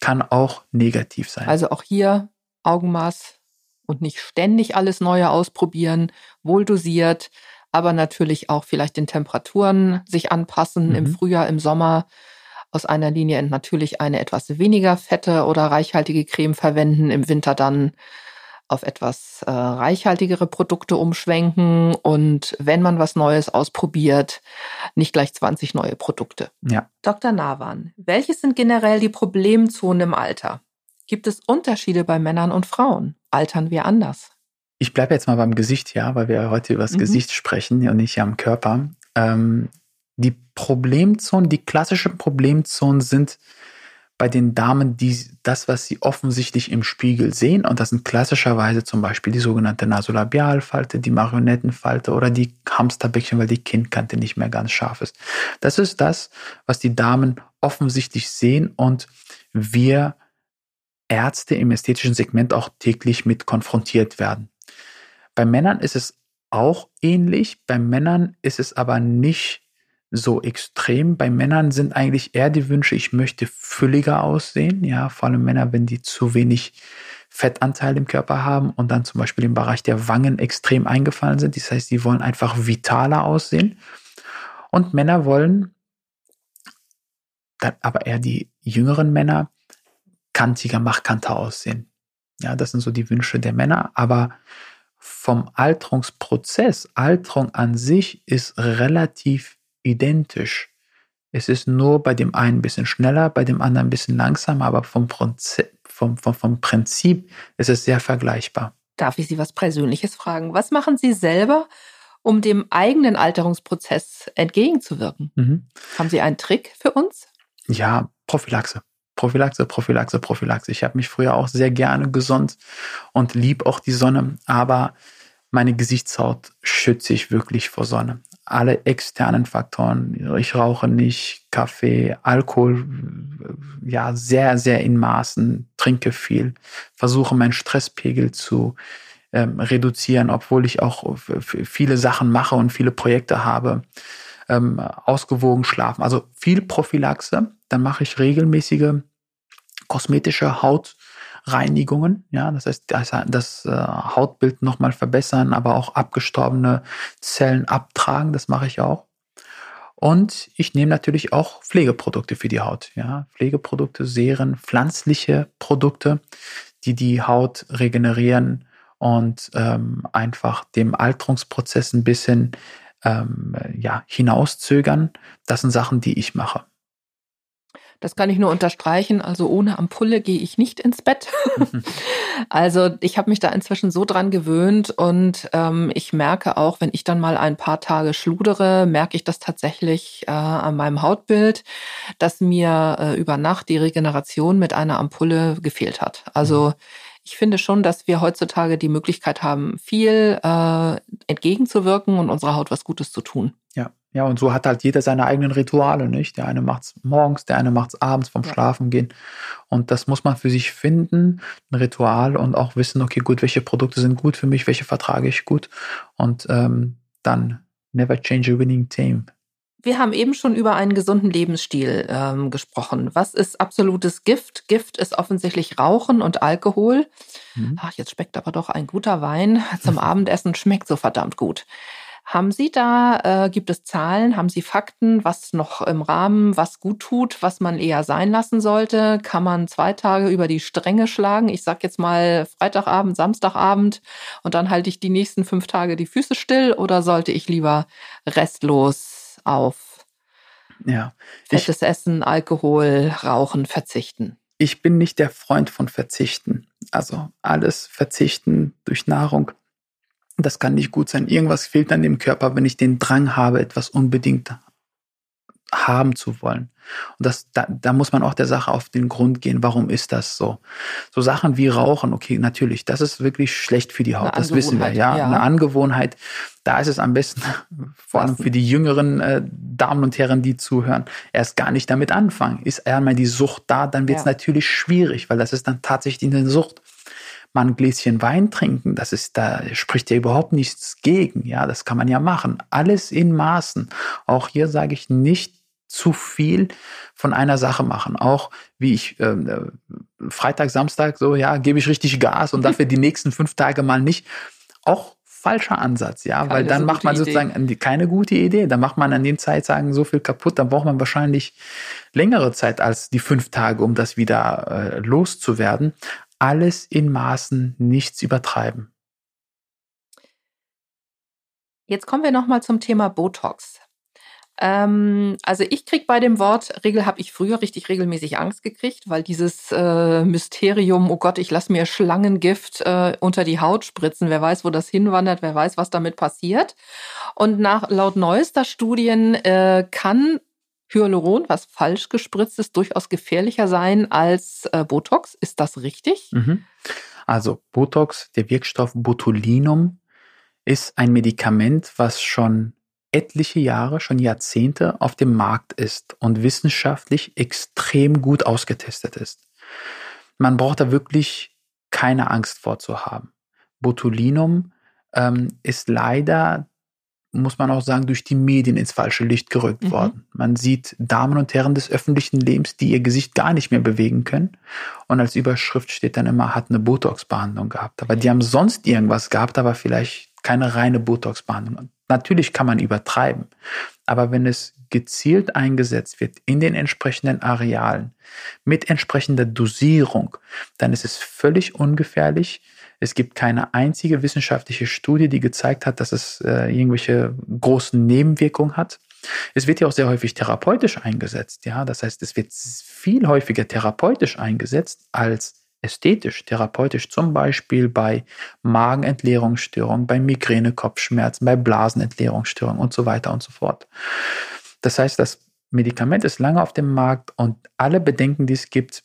kann auch negativ sein. Also auch hier Augenmaß und nicht ständig alles Neue ausprobieren, wohl dosiert, aber natürlich auch vielleicht den Temperaturen sich anpassen, mhm. im Frühjahr, im Sommer aus einer Linie natürlich eine etwas weniger fette oder reichhaltige Creme verwenden, im Winter dann auf etwas äh, reichhaltigere Produkte umschwenken und wenn man was Neues ausprobiert, nicht gleich 20 neue Produkte. Ja. Dr. Nawan, welches sind generell die Problemzonen im Alter? Gibt es Unterschiede bei Männern und Frauen? Altern wir anders? Ich bleibe jetzt mal beim Gesicht, ja, weil wir heute über das mhm. Gesicht sprechen und nicht am Körper. Ähm, die Problemzonen, die klassischen Problemzonen sind bei den Damen, die das, was sie offensichtlich im Spiegel sehen, und das sind klassischerweise zum Beispiel die sogenannte Nasolabialfalte, die Marionettenfalte oder die Hamsterbäckchen, weil die Kindkante nicht mehr ganz scharf ist. Das ist das, was die Damen offensichtlich sehen und wir Ärzte im ästhetischen Segment auch täglich mit konfrontiert werden. Bei Männern ist es auch ähnlich. Bei Männern ist es aber nicht so extrem. Bei Männern sind eigentlich eher die Wünsche, ich möchte fülliger aussehen. Ja, vor allem Männer, wenn die zu wenig Fettanteil im Körper haben und dann zum Beispiel im Bereich der Wangen extrem eingefallen sind. Das heißt, die wollen einfach vitaler aussehen. Und Männer wollen, aber eher die jüngeren Männer, kantiger, markanter aussehen. Ja, das sind so die Wünsche der Männer, aber vom Alterungsprozess, Alterung an sich ist relativ identisch. Es ist nur bei dem einen ein bisschen schneller, bei dem anderen ein bisschen langsamer, aber vom Prinzip, vom, vom, vom Prinzip ist es sehr vergleichbar. Darf ich Sie was Persönliches fragen? Was machen Sie selber, um dem eigenen Alterungsprozess entgegenzuwirken? Mhm. Haben Sie einen Trick für uns? Ja, Prophylaxe. Prophylaxe, Prophylaxe, Prophylaxe. Ich habe mich früher auch sehr gerne gesund und lieb auch die Sonne, aber meine Gesichtshaut schütze ich wirklich vor Sonne. Alle externen Faktoren, ich rauche nicht, Kaffee, Alkohol, ja, sehr, sehr in Maßen, trinke viel, versuche meinen Stresspegel zu ähm, reduzieren, obwohl ich auch viele Sachen mache und viele Projekte habe. Ähm, ausgewogen schlafen, also viel Prophylaxe. Dann mache ich regelmäßige kosmetische Hautreinigungen, ja, das heißt, das, das äh, Hautbild nochmal verbessern, aber auch abgestorbene Zellen abtragen, das mache ich auch. Und ich nehme natürlich auch Pflegeprodukte für die Haut, ja, Pflegeprodukte, Serien, pflanzliche Produkte, die die Haut regenerieren und ähm, einfach dem Alterungsprozess ein bisschen ähm, ja, hinauszögern. Das sind Sachen, die ich mache. Das kann ich nur unterstreichen. Also ohne Ampulle gehe ich nicht ins Bett. also ich habe mich da inzwischen so dran gewöhnt und ähm, ich merke auch, wenn ich dann mal ein paar Tage schludere, merke ich das tatsächlich äh, an meinem Hautbild, dass mir äh, über Nacht die Regeneration mit einer Ampulle gefehlt hat. Also mhm. Ich finde schon, dass wir heutzutage die Möglichkeit haben, viel äh, entgegenzuwirken und unserer Haut was Gutes zu tun. Ja, Ja, und so hat halt jeder seine eigenen Rituale, nicht? Der eine macht's morgens, der eine macht's abends vom ja. Schlafen gehen. Und das muss man für sich finden, ein Ritual und auch wissen, okay, gut, welche Produkte sind gut für mich, welche vertrage ich gut. Und ähm, dann never change a winning team. Wir haben eben schon über einen gesunden Lebensstil ähm, gesprochen. Was ist absolutes Gift? Gift ist offensichtlich Rauchen und Alkohol. Mhm. Ach, jetzt schmeckt aber doch ein guter Wein zum Abendessen schmeckt so verdammt gut. Haben Sie da, äh, gibt es Zahlen, haben Sie Fakten, was noch im Rahmen, was gut tut, was man eher sein lassen sollte? Kann man zwei Tage über die Stränge schlagen? Ich sag jetzt mal Freitagabend, Samstagabend und dann halte ich die nächsten fünf Tage die Füße still oder sollte ich lieber restlos auf ja, fettes ich, Essen, Alkohol, Rauchen verzichten? Ich bin nicht der Freund von Verzichten. Also alles verzichten durch Nahrung das kann nicht gut sein. Irgendwas fehlt an dem Körper, wenn ich den Drang habe, etwas unbedingt haben zu wollen. Und das, da, da muss man auch der Sache auf den Grund gehen. Warum ist das so? So Sachen wie Rauchen, okay, natürlich, das ist wirklich schlecht für die Haut. Das wissen wir, ja? ja. Eine Angewohnheit. Da ist es am besten, vor allem für die jüngeren äh, Damen und Herren, die zuhören, erst gar nicht damit anfangen. Ist einmal die Sucht da, dann wird es ja. natürlich schwierig, weil das ist dann tatsächlich eine Sucht mal ein Gläschen Wein trinken, das ist, da spricht ja überhaupt nichts gegen. Ja, das kann man ja machen. Alles in Maßen. Auch hier sage ich nicht zu viel von einer Sache machen. Auch wie ich äh, Freitag, Samstag so, ja, gebe ich richtig Gas und dafür die nächsten fünf Tage mal nicht. Auch falscher Ansatz, ja, keine weil dann so macht man sozusagen Idee. keine gute Idee. Dann macht man an den Zeitsagen so viel kaputt, dann braucht man wahrscheinlich längere Zeit als die fünf Tage, um das wieder äh, loszuwerden alles in Maßen, nichts übertreiben. Jetzt kommen wir nochmal zum Thema Botox. Ähm, also ich krieg bei dem Wort Regel habe ich früher richtig regelmäßig Angst gekriegt, weil dieses äh, Mysterium, oh Gott, ich lasse mir Schlangengift äh, unter die Haut spritzen, wer weiß, wo das hinwandert, wer weiß, was damit passiert. Und nach laut neuester Studien äh, kann Hyaluron, was falsch gespritzt ist, durchaus gefährlicher sein als äh, Botox. Ist das richtig? Mhm. Also Botox, der Wirkstoff Botulinum, ist ein Medikament, was schon etliche Jahre, schon Jahrzehnte auf dem Markt ist und wissenschaftlich extrem gut ausgetestet ist. Man braucht da wirklich keine Angst vorzuhaben. Botulinum ähm, ist leider muss man auch sagen, durch die Medien ins falsche Licht gerückt mhm. worden. Man sieht Damen und Herren des öffentlichen Lebens, die ihr Gesicht gar nicht mehr bewegen können. Und als Überschrift steht dann immer, hat eine Botox-Behandlung gehabt. Aber die haben sonst irgendwas gehabt, aber vielleicht keine reine Botox-Behandlung. Natürlich kann man übertreiben. Aber wenn es gezielt eingesetzt wird in den entsprechenden Arealen mit entsprechender Dosierung, dann ist es völlig ungefährlich, es gibt keine einzige wissenschaftliche Studie, die gezeigt hat, dass es äh, irgendwelche großen Nebenwirkungen hat. Es wird ja auch sehr häufig therapeutisch eingesetzt. Ja, das heißt, es wird viel häufiger therapeutisch eingesetzt als ästhetisch, therapeutisch, zum Beispiel bei Magenentleerungsstörungen, bei Migräne, Kopfschmerzen, bei Blasenentleerungsstörungen und so weiter und so fort. Das heißt, das Medikament ist lange auf dem Markt und alle Bedenken, die es gibt,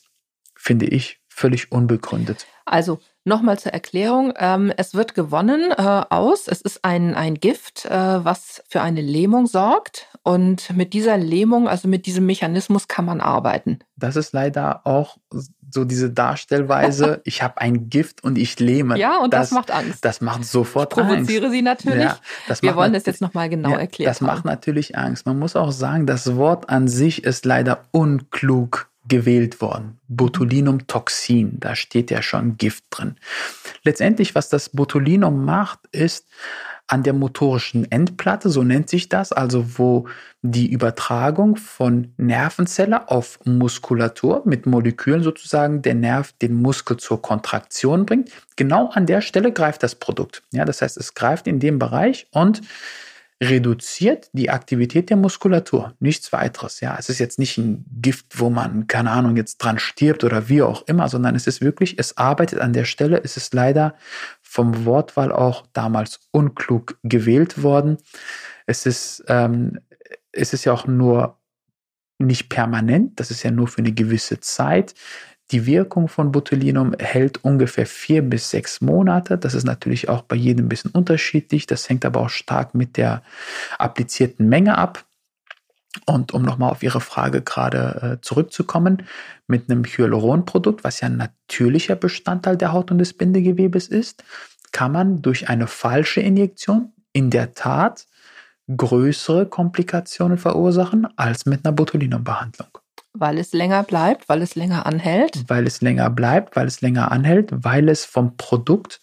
finde ich völlig unbegründet. Also Nochmal zur Erklärung. Ähm, es wird gewonnen äh, aus. Es ist ein, ein Gift, äh, was für eine Lähmung sorgt. Und mit dieser Lähmung, also mit diesem Mechanismus kann man arbeiten. Das ist leider auch so diese Darstellweise, ich habe ein Gift und ich lähme. Ja, und das, das macht Angst. Das macht sofort ich provoziere Angst. sie natürlich. Ja, Wir wollen das jetzt nochmal genau ja, erklären. Das macht natürlich Angst. Man muss auch sagen, das Wort an sich ist leider unklug gewählt worden. Botulinumtoxin, da steht ja schon Gift drin. Letztendlich, was das Botulinum macht, ist an der motorischen Endplatte, so nennt sich das, also wo die Übertragung von Nervenzelle auf Muskulatur mit Molekülen sozusagen der Nerv den Muskel zur Kontraktion bringt. Genau an der Stelle greift das Produkt. Ja, das heißt, es greift in dem Bereich und reduziert die Aktivität der Muskulatur. Nichts weiteres. Ja, es ist jetzt nicht ein Gift, wo man, keine Ahnung, jetzt dran stirbt oder wie auch immer, sondern es ist wirklich, es arbeitet an der Stelle. Es ist leider vom Wortwahl auch damals unklug gewählt worden. Es ist, ähm, es ist ja auch nur nicht permanent, das ist ja nur für eine gewisse Zeit. Die Wirkung von Botulinum hält ungefähr vier bis sechs Monate. Das ist natürlich auch bei jedem ein bisschen unterschiedlich. Das hängt aber auch stark mit der applizierten Menge ab. Und um nochmal auf Ihre Frage gerade äh, zurückzukommen, mit einem Hyaluronprodukt, was ja ein natürlicher Bestandteil der Haut und des Bindegewebes ist, kann man durch eine falsche Injektion in der Tat größere Komplikationen verursachen als mit einer Botulinumbehandlung. Weil es länger bleibt, weil es länger anhält? Weil es länger bleibt, weil es länger anhält, weil es vom Produkt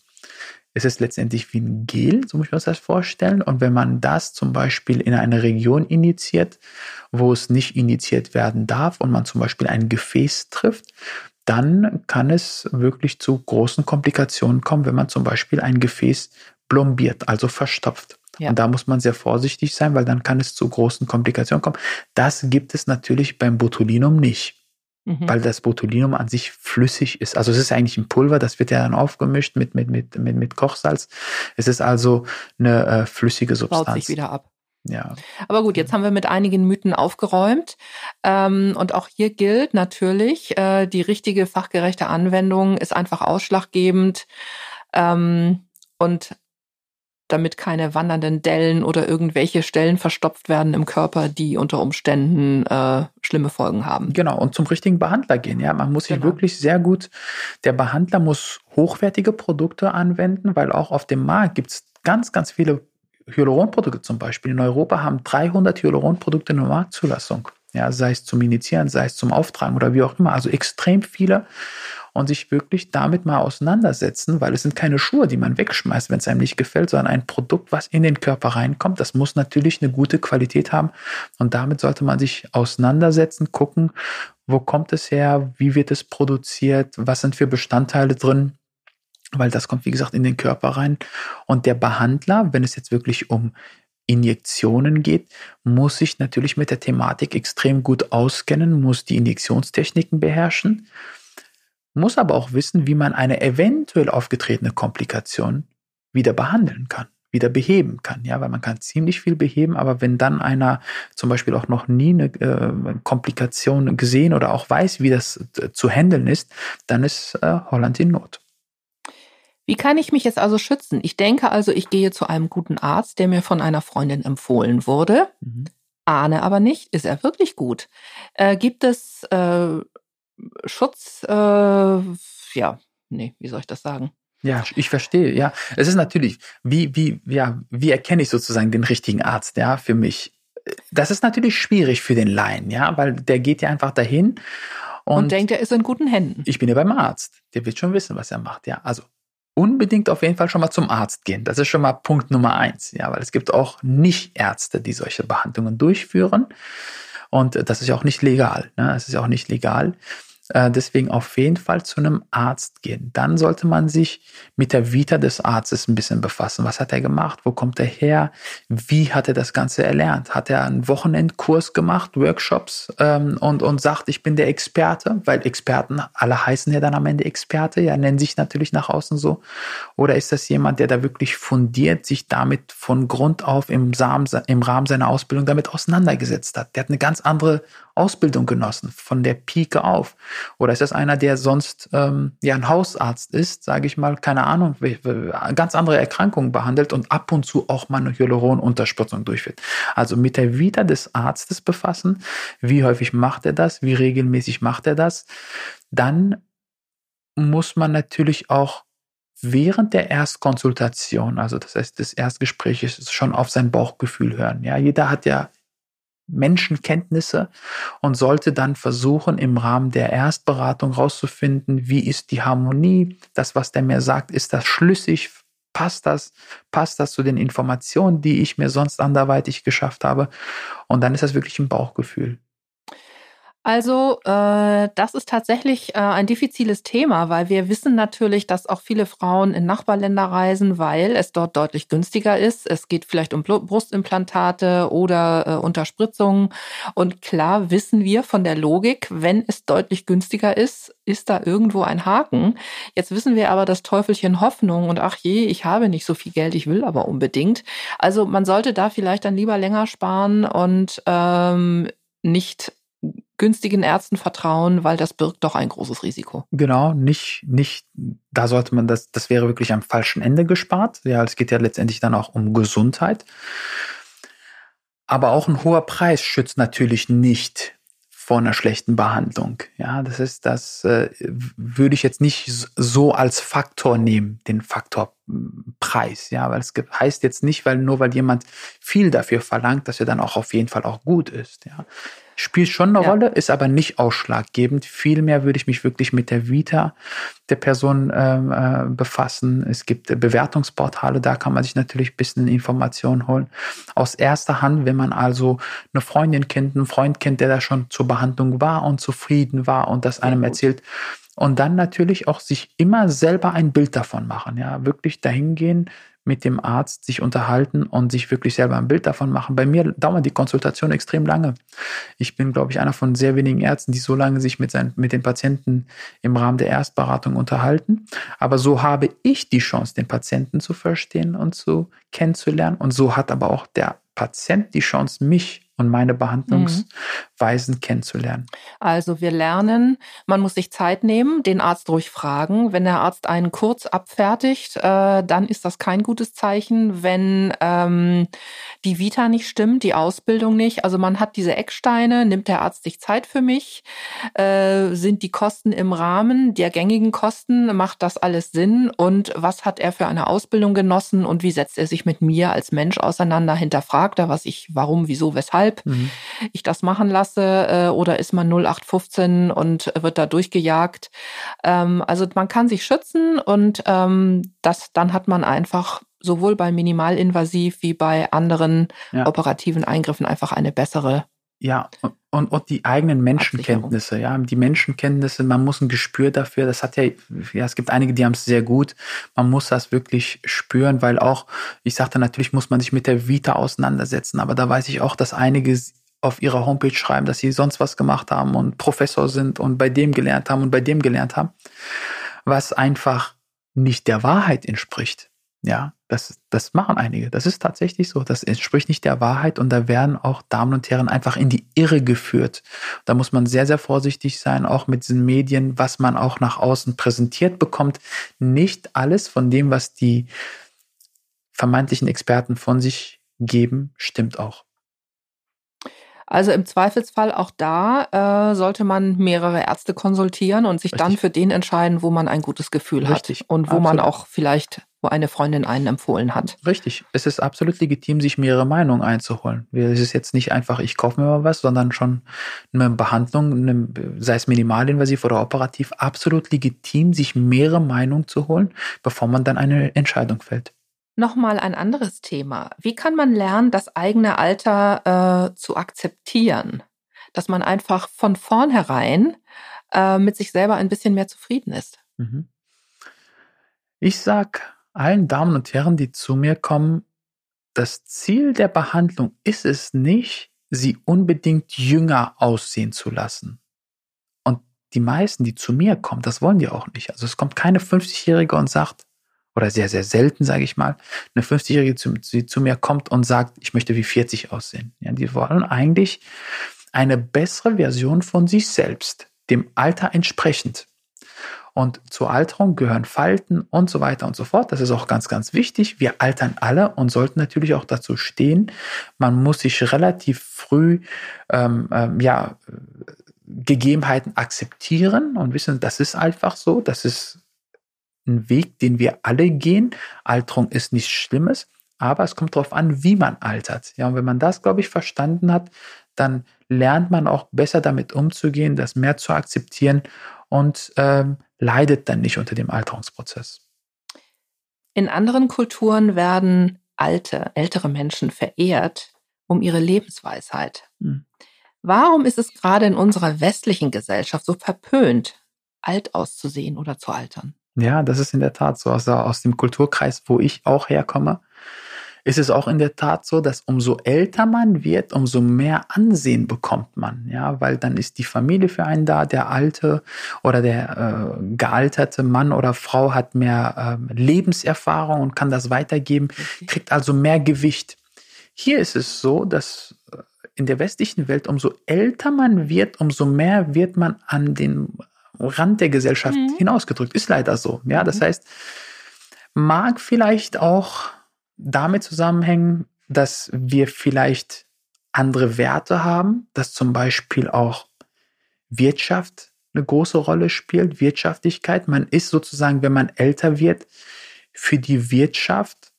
es ist letztendlich wie ein Gel, so muss ich mir das vorstellen. Und wenn man das zum Beispiel in eine Region initiiert, wo es nicht initiiert werden darf und man zum Beispiel ein Gefäß trifft, dann kann es wirklich zu großen Komplikationen kommen, wenn man zum Beispiel ein Gefäß blombiert, also verstopft. Ja. Und da muss man sehr vorsichtig sein, weil dann kann es zu großen Komplikationen kommen. Das gibt es natürlich beim Botulinum nicht mhm. weil das Botulinum an sich flüssig ist. Also es ist eigentlich ein Pulver, das wird ja dann aufgemischt mit, mit, mit, mit, mit Kochsalz. Es ist also eine äh, flüssige Substanz. Baut sich wieder ab. Ja. Aber gut, jetzt haben wir mit einigen Mythen aufgeräumt. Ähm, und auch hier gilt natürlich, äh, die richtige fachgerechte Anwendung ist einfach ausschlaggebend. Ähm, und damit keine wandernden Dellen oder irgendwelche Stellen verstopft werden im Körper, die unter Umständen äh, schlimme Folgen haben. Genau, und zum richtigen Behandler gehen. Ja, man muss sich genau. wirklich sehr gut, der Behandler muss hochwertige Produkte anwenden, weil auch auf dem Markt gibt es ganz, ganz viele Hyaluronprodukte zum Beispiel. In Europa haben 300 Hyaluronprodukte eine Marktzulassung. Ja, sei es zum Initiieren, sei es zum Auftragen oder wie auch immer. Also extrem viele und sich wirklich damit mal auseinandersetzen, weil es sind keine Schuhe, die man wegschmeißt, wenn es einem nicht gefällt, sondern ein Produkt, was in den Körper reinkommt. Das muss natürlich eine gute Qualität haben und damit sollte man sich auseinandersetzen, gucken, wo kommt es her, wie wird es produziert, was sind für Bestandteile drin weil das kommt, wie gesagt, in den Körper rein. Und der Behandler, wenn es jetzt wirklich um Injektionen geht, muss sich natürlich mit der Thematik extrem gut auskennen, muss die Injektionstechniken beherrschen muss aber auch wissen, wie man eine eventuell aufgetretene Komplikation wieder behandeln kann, wieder beheben kann. Ja, weil man kann ziemlich viel beheben, aber wenn dann einer zum Beispiel auch noch nie eine äh, Komplikation gesehen oder auch weiß, wie das äh, zu handeln ist, dann ist äh, Holland in Not. Wie kann ich mich jetzt also schützen? Ich denke also, ich gehe zu einem guten Arzt, der mir von einer Freundin empfohlen wurde. Mhm. Ahne aber nicht, ist er wirklich gut? Äh, gibt es äh, Schutz, äh, ja, nee, wie soll ich das sagen? Ja, ich verstehe, ja. Es ist natürlich, wie, wie, ja, wie erkenne ich sozusagen den richtigen Arzt, ja, für mich? Das ist natürlich schwierig für den Laien, ja, weil der geht ja einfach dahin und, und denkt, er ist in guten Händen. Ich bin ja beim Arzt. Der wird schon wissen, was er macht, ja. Also unbedingt auf jeden Fall schon mal zum Arzt gehen. Das ist schon mal Punkt Nummer eins, ja, weil es gibt auch Nicht-Ärzte, die solche Behandlungen durchführen. Und das ist ja auch nicht legal. Ne? Das ist ja auch nicht legal. Äh, deswegen auf jeden Fall zu einem Arzt gehen. Dann sollte man sich mit der Vita des Arztes ein bisschen befassen. Was hat er gemacht? Wo kommt er her? Wie hat er das Ganze erlernt? Hat er einen Wochenendkurs gemacht, Workshops ähm, und, und sagt, ich bin der Experte? Weil Experten, alle heißen ja dann am Ende Experte, ja, nennen sich natürlich nach außen so. Oder ist das jemand, der da wirklich fundiert sich damit von Grund auf im, Samen, im Rahmen seiner Ausbildung damit auseinandergesetzt hat? Der hat eine ganz andere Ausbildung genossen, von der Pike auf? Oder ist das einer, der sonst ähm, ja ein Hausarzt ist, sage ich mal, keine Ahnung, ganz andere Erkrankungen behandelt und ab und zu auch mal eine Hyaluronunterspritzung durchführt? Also mit der Vita des Arztes befassen. Wie häufig macht er das? Wie regelmäßig macht er das? Dann muss man natürlich auch während der Erstkonsultation, also das heißt des Erstgesprächs, schon auf sein Bauchgefühl hören. Ja, jeder hat ja Menschenkenntnisse und sollte dann versuchen, im Rahmen der Erstberatung rauszufinden, wie ist die Harmonie, das, was der mir sagt, ist das schlüssig, passt das, passt das zu den Informationen, die ich mir sonst anderweitig geschafft habe. Und dann ist das wirklich ein Bauchgefühl. Also äh, das ist tatsächlich äh, ein diffiziles Thema, weil wir wissen natürlich, dass auch viele Frauen in Nachbarländer reisen, weil es dort deutlich günstiger ist. Es geht vielleicht um Brustimplantate oder äh, Unterspritzungen. Und klar wissen wir von der Logik, wenn es deutlich günstiger ist, ist da irgendwo ein Haken. Jetzt wissen wir aber das Teufelchen Hoffnung und ach je, ich habe nicht so viel Geld, ich will aber unbedingt. Also man sollte da vielleicht dann lieber länger sparen und ähm, nicht günstigen Ärzten vertrauen, weil das birgt doch ein großes Risiko. Genau, nicht, nicht, da sollte man das, das wäre wirklich am falschen Ende gespart. Ja, es geht ja letztendlich dann auch um Gesundheit. Aber auch ein hoher Preis schützt natürlich nicht vor einer schlechten Behandlung. Ja, das ist, das äh, würde ich jetzt nicht so als Faktor nehmen, den Faktor hm, Preis. Ja, weil es heißt jetzt nicht, weil nur weil jemand viel dafür verlangt, dass er dann auch auf jeden Fall auch gut ist. Ja, spielt schon eine ja. Rolle, ist aber nicht ausschlaggebend. Vielmehr würde ich mich wirklich mit der Vita der Person ähm, äh, befassen. Es gibt Bewertungsportale, da kann man sich natürlich ein bisschen Informationen holen. Aus erster Hand, wenn man also eine Freundin kennt, einen Freund kennt, der da schon zur Behandlung war und zufrieden war und das einem erzählt, und dann natürlich auch sich immer selber ein Bild davon machen, ja, wirklich dahin gehen, mit dem Arzt sich unterhalten und sich wirklich selber ein Bild davon machen. Bei mir dauert die Konsultation extrem lange. Ich bin, glaube ich, einer von sehr wenigen Ärzten, die so lange sich mit, seinen, mit den Patienten im Rahmen der Erstberatung unterhalten. Aber so habe ich die Chance, den Patienten zu verstehen und zu kennenzulernen. Und so hat aber auch der Patient die Chance, mich und meine Behandlungsweisen mhm. Kennenzulernen. Also wir lernen, man muss sich Zeit nehmen, den Arzt ruhig fragen. Wenn der Arzt einen kurz abfertigt, äh, dann ist das kein gutes Zeichen. Wenn ähm, die Vita nicht stimmt, die Ausbildung nicht, also man hat diese Ecksteine, nimmt der Arzt sich Zeit für mich, äh, sind die Kosten im Rahmen der gängigen Kosten, macht das alles Sinn und was hat er für eine Ausbildung genossen und wie setzt er sich mit mir als Mensch auseinander, hinterfragt er, was ich, warum, wieso, weshalb weshalb mhm. ich das machen lasse äh, oder ist man 0815 und wird da durchgejagt. Ähm, also man kann sich schützen und ähm, das, dann hat man einfach sowohl bei minimalinvasiv wie bei anderen ja. operativen Eingriffen einfach eine bessere ja, und, und die eigenen Menschenkenntnisse, ja, die Menschenkenntnisse, man muss ein Gespür dafür, das hat ja, ja, es gibt einige, die haben es sehr gut, man muss das wirklich spüren, weil auch, ich sagte, natürlich muss man sich mit der Vita auseinandersetzen, aber da weiß ich auch, dass einige auf ihrer Homepage schreiben, dass sie sonst was gemacht haben und Professor sind und bei dem gelernt haben und bei dem gelernt haben, was einfach nicht der Wahrheit entspricht. Ja, das, das machen einige. Das ist tatsächlich so. Das entspricht nicht der Wahrheit und da werden auch Damen und Herren einfach in die Irre geführt. Da muss man sehr, sehr vorsichtig sein, auch mit diesen Medien, was man auch nach außen präsentiert bekommt. Nicht alles von dem, was die vermeintlichen Experten von sich geben, stimmt auch. Also im Zweifelsfall auch da äh, sollte man mehrere Ärzte konsultieren und sich Richtig. dann für den entscheiden, wo man ein gutes Gefühl Richtig. hat und wo Absolut. man auch vielleicht wo eine Freundin einen empfohlen hat. Richtig. Es ist absolut legitim, sich mehrere Meinungen einzuholen. Es ist jetzt nicht einfach, ich kaufe mir mal was, sondern schon eine Behandlung, eine, sei es minimalinvasiv oder operativ, absolut legitim, sich mehrere Meinungen zu holen, bevor man dann eine Entscheidung fällt. Nochmal ein anderes Thema. Wie kann man lernen, das eigene Alter äh, zu akzeptieren? Dass man einfach von vornherein äh, mit sich selber ein bisschen mehr zufrieden ist. Mhm. Ich sag allen Damen und Herren, die zu mir kommen, das Ziel der Behandlung ist es nicht, sie unbedingt jünger aussehen zu lassen. Und die meisten, die zu mir kommen, das wollen die auch nicht. Also es kommt keine 50-Jährige und sagt, oder sehr, sehr selten, sage ich mal, eine 50-Jährige, die zu mir kommt und sagt, ich möchte wie 40 aussehen. Ja, die wollen eigentlich eine bessere Version von sich selbst, dem Alter entsprechend. Und zur Alterung gehören Falten und so weiter und so fort. Das ist auch ganz, ganz wichtig. Wir altern alle und sollten natürlich auch dazu stehen. Man muss sich relativ früh ähm, ähm, ja, Gegebenheiten akzeptieren und wissen, das ist einfach so. Das ist ein Weg, den wir alle gehen. Alterung ist nichts Schlimmes, aber es kommt darauf an, wie man altert. Ja, und wenn man das, glaube ich, verstanden hat, dann lernt man auch besser damit umzugehen, das mehr zu akzeptieren und ähm, leidet dann nicht unter dem Alterungsprozess. In anderen Kulturen werden alte, ältere Menschen verehrt um ihre Lebensweisheit. Hm. Warum ist es gerade in unserer westlichen Gesellschaft so verpönt, alt auszusehen oder zu altern? Ja, das ist in der Tat so. Also aus dem Kulturkreis, wo ich auch herkomme, ist es auch in der Tat so, dass umso älter man wird, umso mehr Ansehen bekommt man, ja, weil dann ist die Familie für einen da, der alte oder der äh, gealterte Mann oder Frau hat mehr äh, Lebenserfahrung und kann das weitergeben, kriegt also mehr Gewicht. Hier ist es so, dass äh, in der westlichen Welt, umso älter man wird, umso mehr wird man an den Rand der Gesellschaft mhm. hinausgedrückt. Ist leider so. Ja, das mhm. heißt, mag vielleicht auch damit zusammenhängen, dass wir vielleicht andere Werte haben, dass zum Beispiel auch Wirtschaft eine große Rolle spielt, Wirtschaftlichkeit. Man ist sozusagen, wenn man älter wird, für die Wirtschaft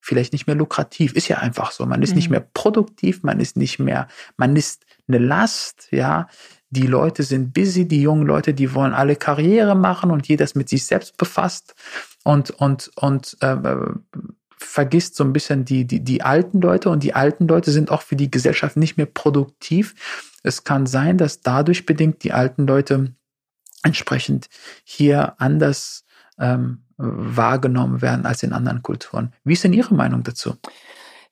vielleicht nicht mehr lukrativ. Ist ja einfach so. Man ist mhm. nicht mehr produktiv, man ist nicht mehr, man ist eine Last, ja. Die Leute sind busy, die jungen Leute, die wollen alle Karriere machen und jeder ist mit sich selbst befasst und, und, und äh, vergisst so ein bisschen die, die, die alten Leute und die alten Leute sind auch für die Gesellschaft nicht mehr produktiv. Es kann sein, dass dadurch bedingt die alten Leute entsprechend hier anders ähm, wahrgenommen werden als in anderen Kulturen. Wie ist denn Ihre Meinung dazu?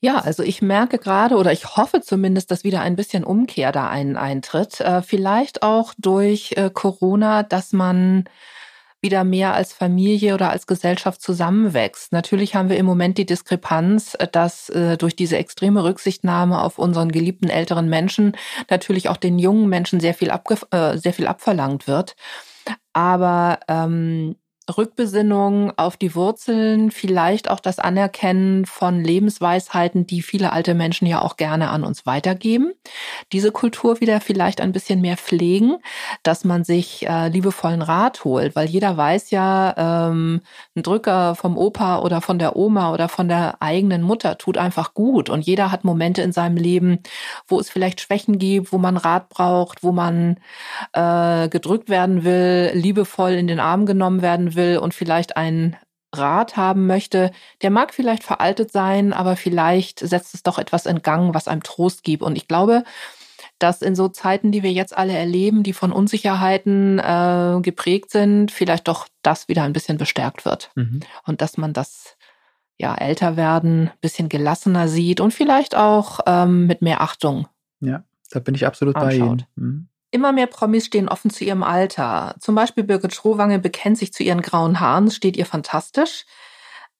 Ja, also ich merke gerade oder ich hoffe zumindest, dass wieder ein bisschen Umkehr da ein, eintritt. Äh, vielleicht auch durch äh, Corona, dass man wieder mehr als Familie oder als Gesellschaft zusammenwächst. Natürlich haben wir im Moment die Diskrepanz, dass äh, durch diese extreme Rücksichtnahme auf unseren geliebten älteren Menschen natürlich auch den jungen Menschen sehr viel, äh, sehr viel abverlangt wird. Aber ähm, Rückbesinnung auf die Wurzeln, vielleicht auch das Anerkennen von Lebensweisheiten, die viele alte Menschen ja auch gerne an uns weitergeben. Diese Kultur wieder vielleicht ein bisschen mehr pflegen, dass man sich äh, liebevollen Rat holt, weil jeder weiß ja, ähm, ein Drücker vom Opa oder von der Oma oder von der eigenen Mutter tut einfach gut und jeder hat Momente in seinem Leben, wo es vielleicht Schwächen gibt, wo man Rat braucht, wo man äh, gedrückt werden will, liebevoll in den Arm genommen werden und vielleicht einen Rat haben möchte, der mag vielleicht veraltet sein, aber vielleicht setzt es doch etwas in Gang, was einem Trost gibt. Und ich glaube, dass in so Zeiten, die wir jetzt alle erleben, die von Unsicherheiten äh, geprägt sind, vielleicht doch das wieder ein bisschen bestärkt wird. Mhm. Und dass man das ja älter werden, bisschen gelassener sieht und vielleicht auch ähm, mit mehr Achtung. Ja, da bin ich absolut anschaut. bei Ihnen. Mhm. Immer mehr Promis stehen offen zu ihrem Alter. Zum Beispiel Birgit Schrowange bekennt sich zu ihren grauen Haaren, steht ihr fantastisch.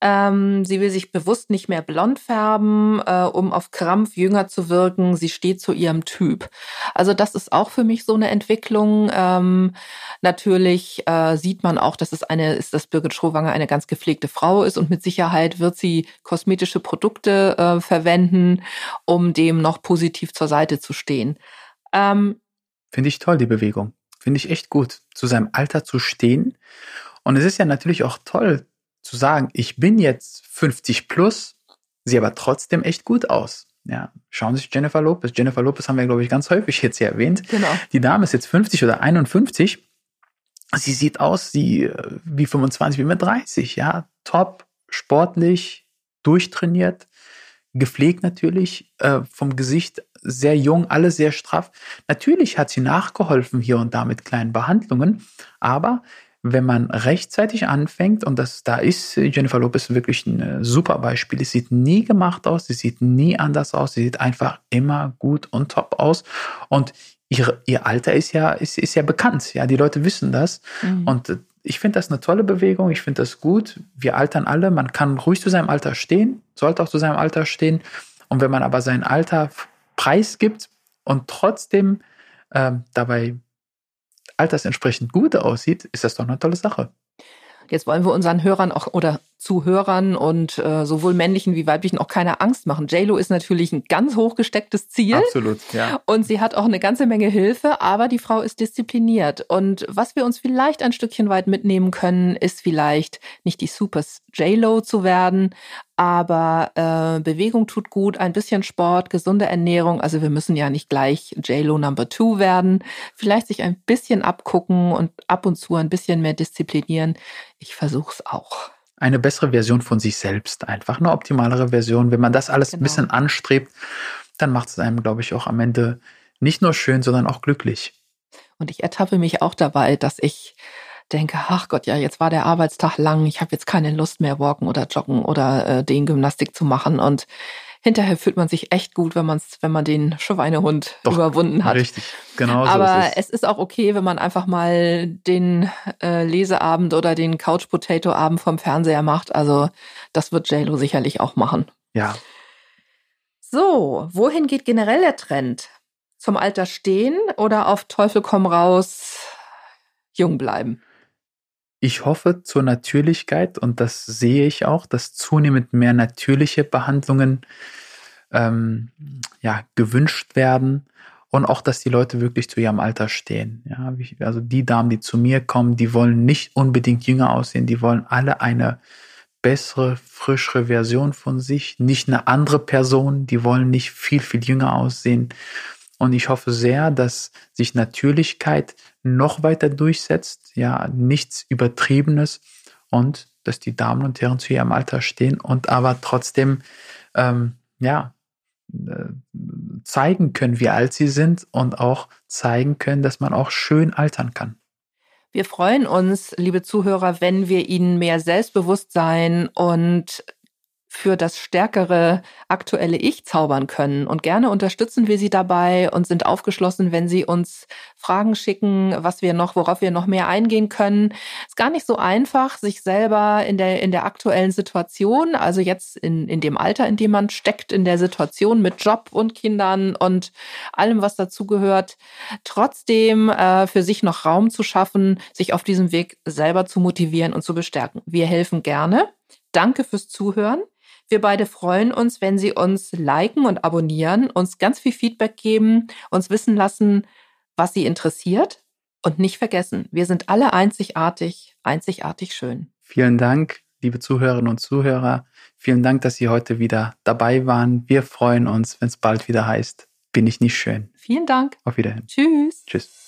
Ähm, sie will sich bewusst nicht mehr blond färben, äh, um auf Krampf jünger zu wirken. Sie steht zu ihrem Typ. Also das ist auch für mich so eine Entwicklung. Ähm, natürlich äh, sieht man auch, dass es eine ist, dass Birgit Schrowange eine ganz gepflegte Frau ist und mit Sicherheit wird sie kosmetische Produkte äh, verwenden, um dem noch positiv zur Seite zu stehen. Ähm, Finde ich toll, die Bewegung. Finde ich echt gut, zu seinem Alter zu stehen. Und es ist ja natürlich auch toll zu sagen, ich bin jetzt 50 plus, sehe aber trotzdem echt gut aus. Ja, schauen Sie sich Jennifer Lopez. Jennifer Lopez haben wir, glaube ich, ganz häufig jetzt hier erwähnt. Genau. Die Dame ist jetzt 50 oder 51. Sie sieht aus sie, äh, wie 25, wie mit 30. Ja, top, sportlich, durchtrainiert, gepflegt natürlich, äh, vom Gesicht sehr jung, alle sehr straff. Natürlich hat sie nachgeholfen hier und da mit kleinen Behandlungen, aber wenn man rechtzeitig anfängt, und das, da ist Jennifer Lopez wirklich ein äh, super Beispiel. Sie sieht nie gemacht aus, sie sieht nie anders aus, sie sieht einfach immer gut und top aus. Und ihre, ihr Alter ist ja, ist, ist ja bekannt. Ja, die Leute wissen das. Mhm. Und äh, ich finde das eine tolle Bewegung. Ich finde das gut. Wir altern alle. Man kann ruhig zu seinem Alter stehen, sollte auch zu seinem Alter stehen. Und wenn man aber sein Alter preisgibt und trotzdem äh, dabei altersentsprechend gut aussieht, ist das doch eine tolle Sache. Jetzt wollen wir unseren Hörern auch oder Zuhörern und äh, sowohl männlichen wie weiblichen auch keine Angst machen. JLo ist natürlich ein ganz hochgestecktes Ziel. Absolut, ja. Und sie hat auch eine ganze Menge Hilfe, aber die Frau ist diszipliniert. Und was wir uns vielleicht ein Stückchen weit mitnehmen können, ist vielleicht nicht die Super JLo zu werden, aber äh, Bewegung tut gut, ein bisschen Sport, gesunde Ernährung. Also wir müssen ja nicht gleich JLo Number Two werden. Vielleicht sich ein bisschen abgucken und ab und zu ein bisschen mehr disziplinieren. Ich versuche es auch eine bessere Version von sich selbst, einfach eine optimalere Version. Wenn man das alles genau. ein bisschen anstrebt, dann macht es einem, glaube ich, auch am Ende nicht nur schön, sondern auch glücklich. Und ich ertappe mich auch dabei, dass ich denke, ach Gott, ja, jetzt war der Arbeitstag lang, ich habe jetzt keine Lust mehr, walken oder joggen oder äh, den Gymnastik zu machen. Und hinterher fühlt man sich echt gut, wenn, man's, wenn man den Schweinehund Doch, überwunden hat. Richtig, genau. Aber so ist es. es ist auch okay, wenn man einfach mal den äh, Leseabend oder den Couch Potato Abend vom Fernseher macht. Also das wird JLo sicherlich auch machen. Ja. So, wohin geht generell der Trend? Zum Alter stehen oder auf Teufel komm raus jung bleiben? Ich hoffe zur Natürlichkeit und das sehe ich auch, dass zunehmend mehr natürliche Behandlungen ähm, ja, gewünscht werden und auch, dass die Leute wirklich zu ihrem Alter stehen. Ja, also die Damen, die zu mir kommen, die wollen nicht unbedingt jünger aussehen, die wollen alle eine bessere, frischere Version von sich, nicht eine andere Person, die wollen nicht viel, viel jünger aussehen. Und ich hoffe sehr, dass sich Natürlichkeit noch weiter durchsetzt, ja, nichts Übertriebenes und dass die Damen und Herren zu ihrem Alter stehen und aber trotzdem, ähm, ja, äh, zeigen können, wie alt sie sind und auch zeigen können, dass man auch schön altern kann. Wir freuen uns, liebe Zuhörer, wenn wir Ihnen mehr Selbstbewusstsein und für das stärkere aktuelle Ich zaubern können. Und gerne unterstützen wir Sie dabei und sind aufgeschlossen, wenn Sie uns Fragen schicken, was wir noch, worauf wir noch mehr eingehen können. Ist gar nicht so einfach, sich selber in der, in der aktuellen Situation, also jetzt in, in dem Alter, in dem man steckt, in der Situation mit Job und Kindern und allem, was dazugehört, trotzdem äh, für sich noch Raum zu schaffen, sich auf diesem Weg selber zu motivieren und zu bestärken. Wir helfen gerne. Danke fürs Zuhören. Wir beide freuen uns, wenn Sie uns liken und abonnieren, uns ganz viel Feedback geben, uns wissen lassen, was Sie interessiert. Und nicht vergessen, wir sind alle einzigartig, einzigartig schön. Vielen Dank, liebe Zuhörerinnen und Zuhörer. Vielen Dank, dass Sie heute wieder dabei waren. Wir freuen uns, wenn es bald wieder heißt, bin ich nicht schön. Vielen Dank. Auf Wiedersehen. Tschüss. Tschüss.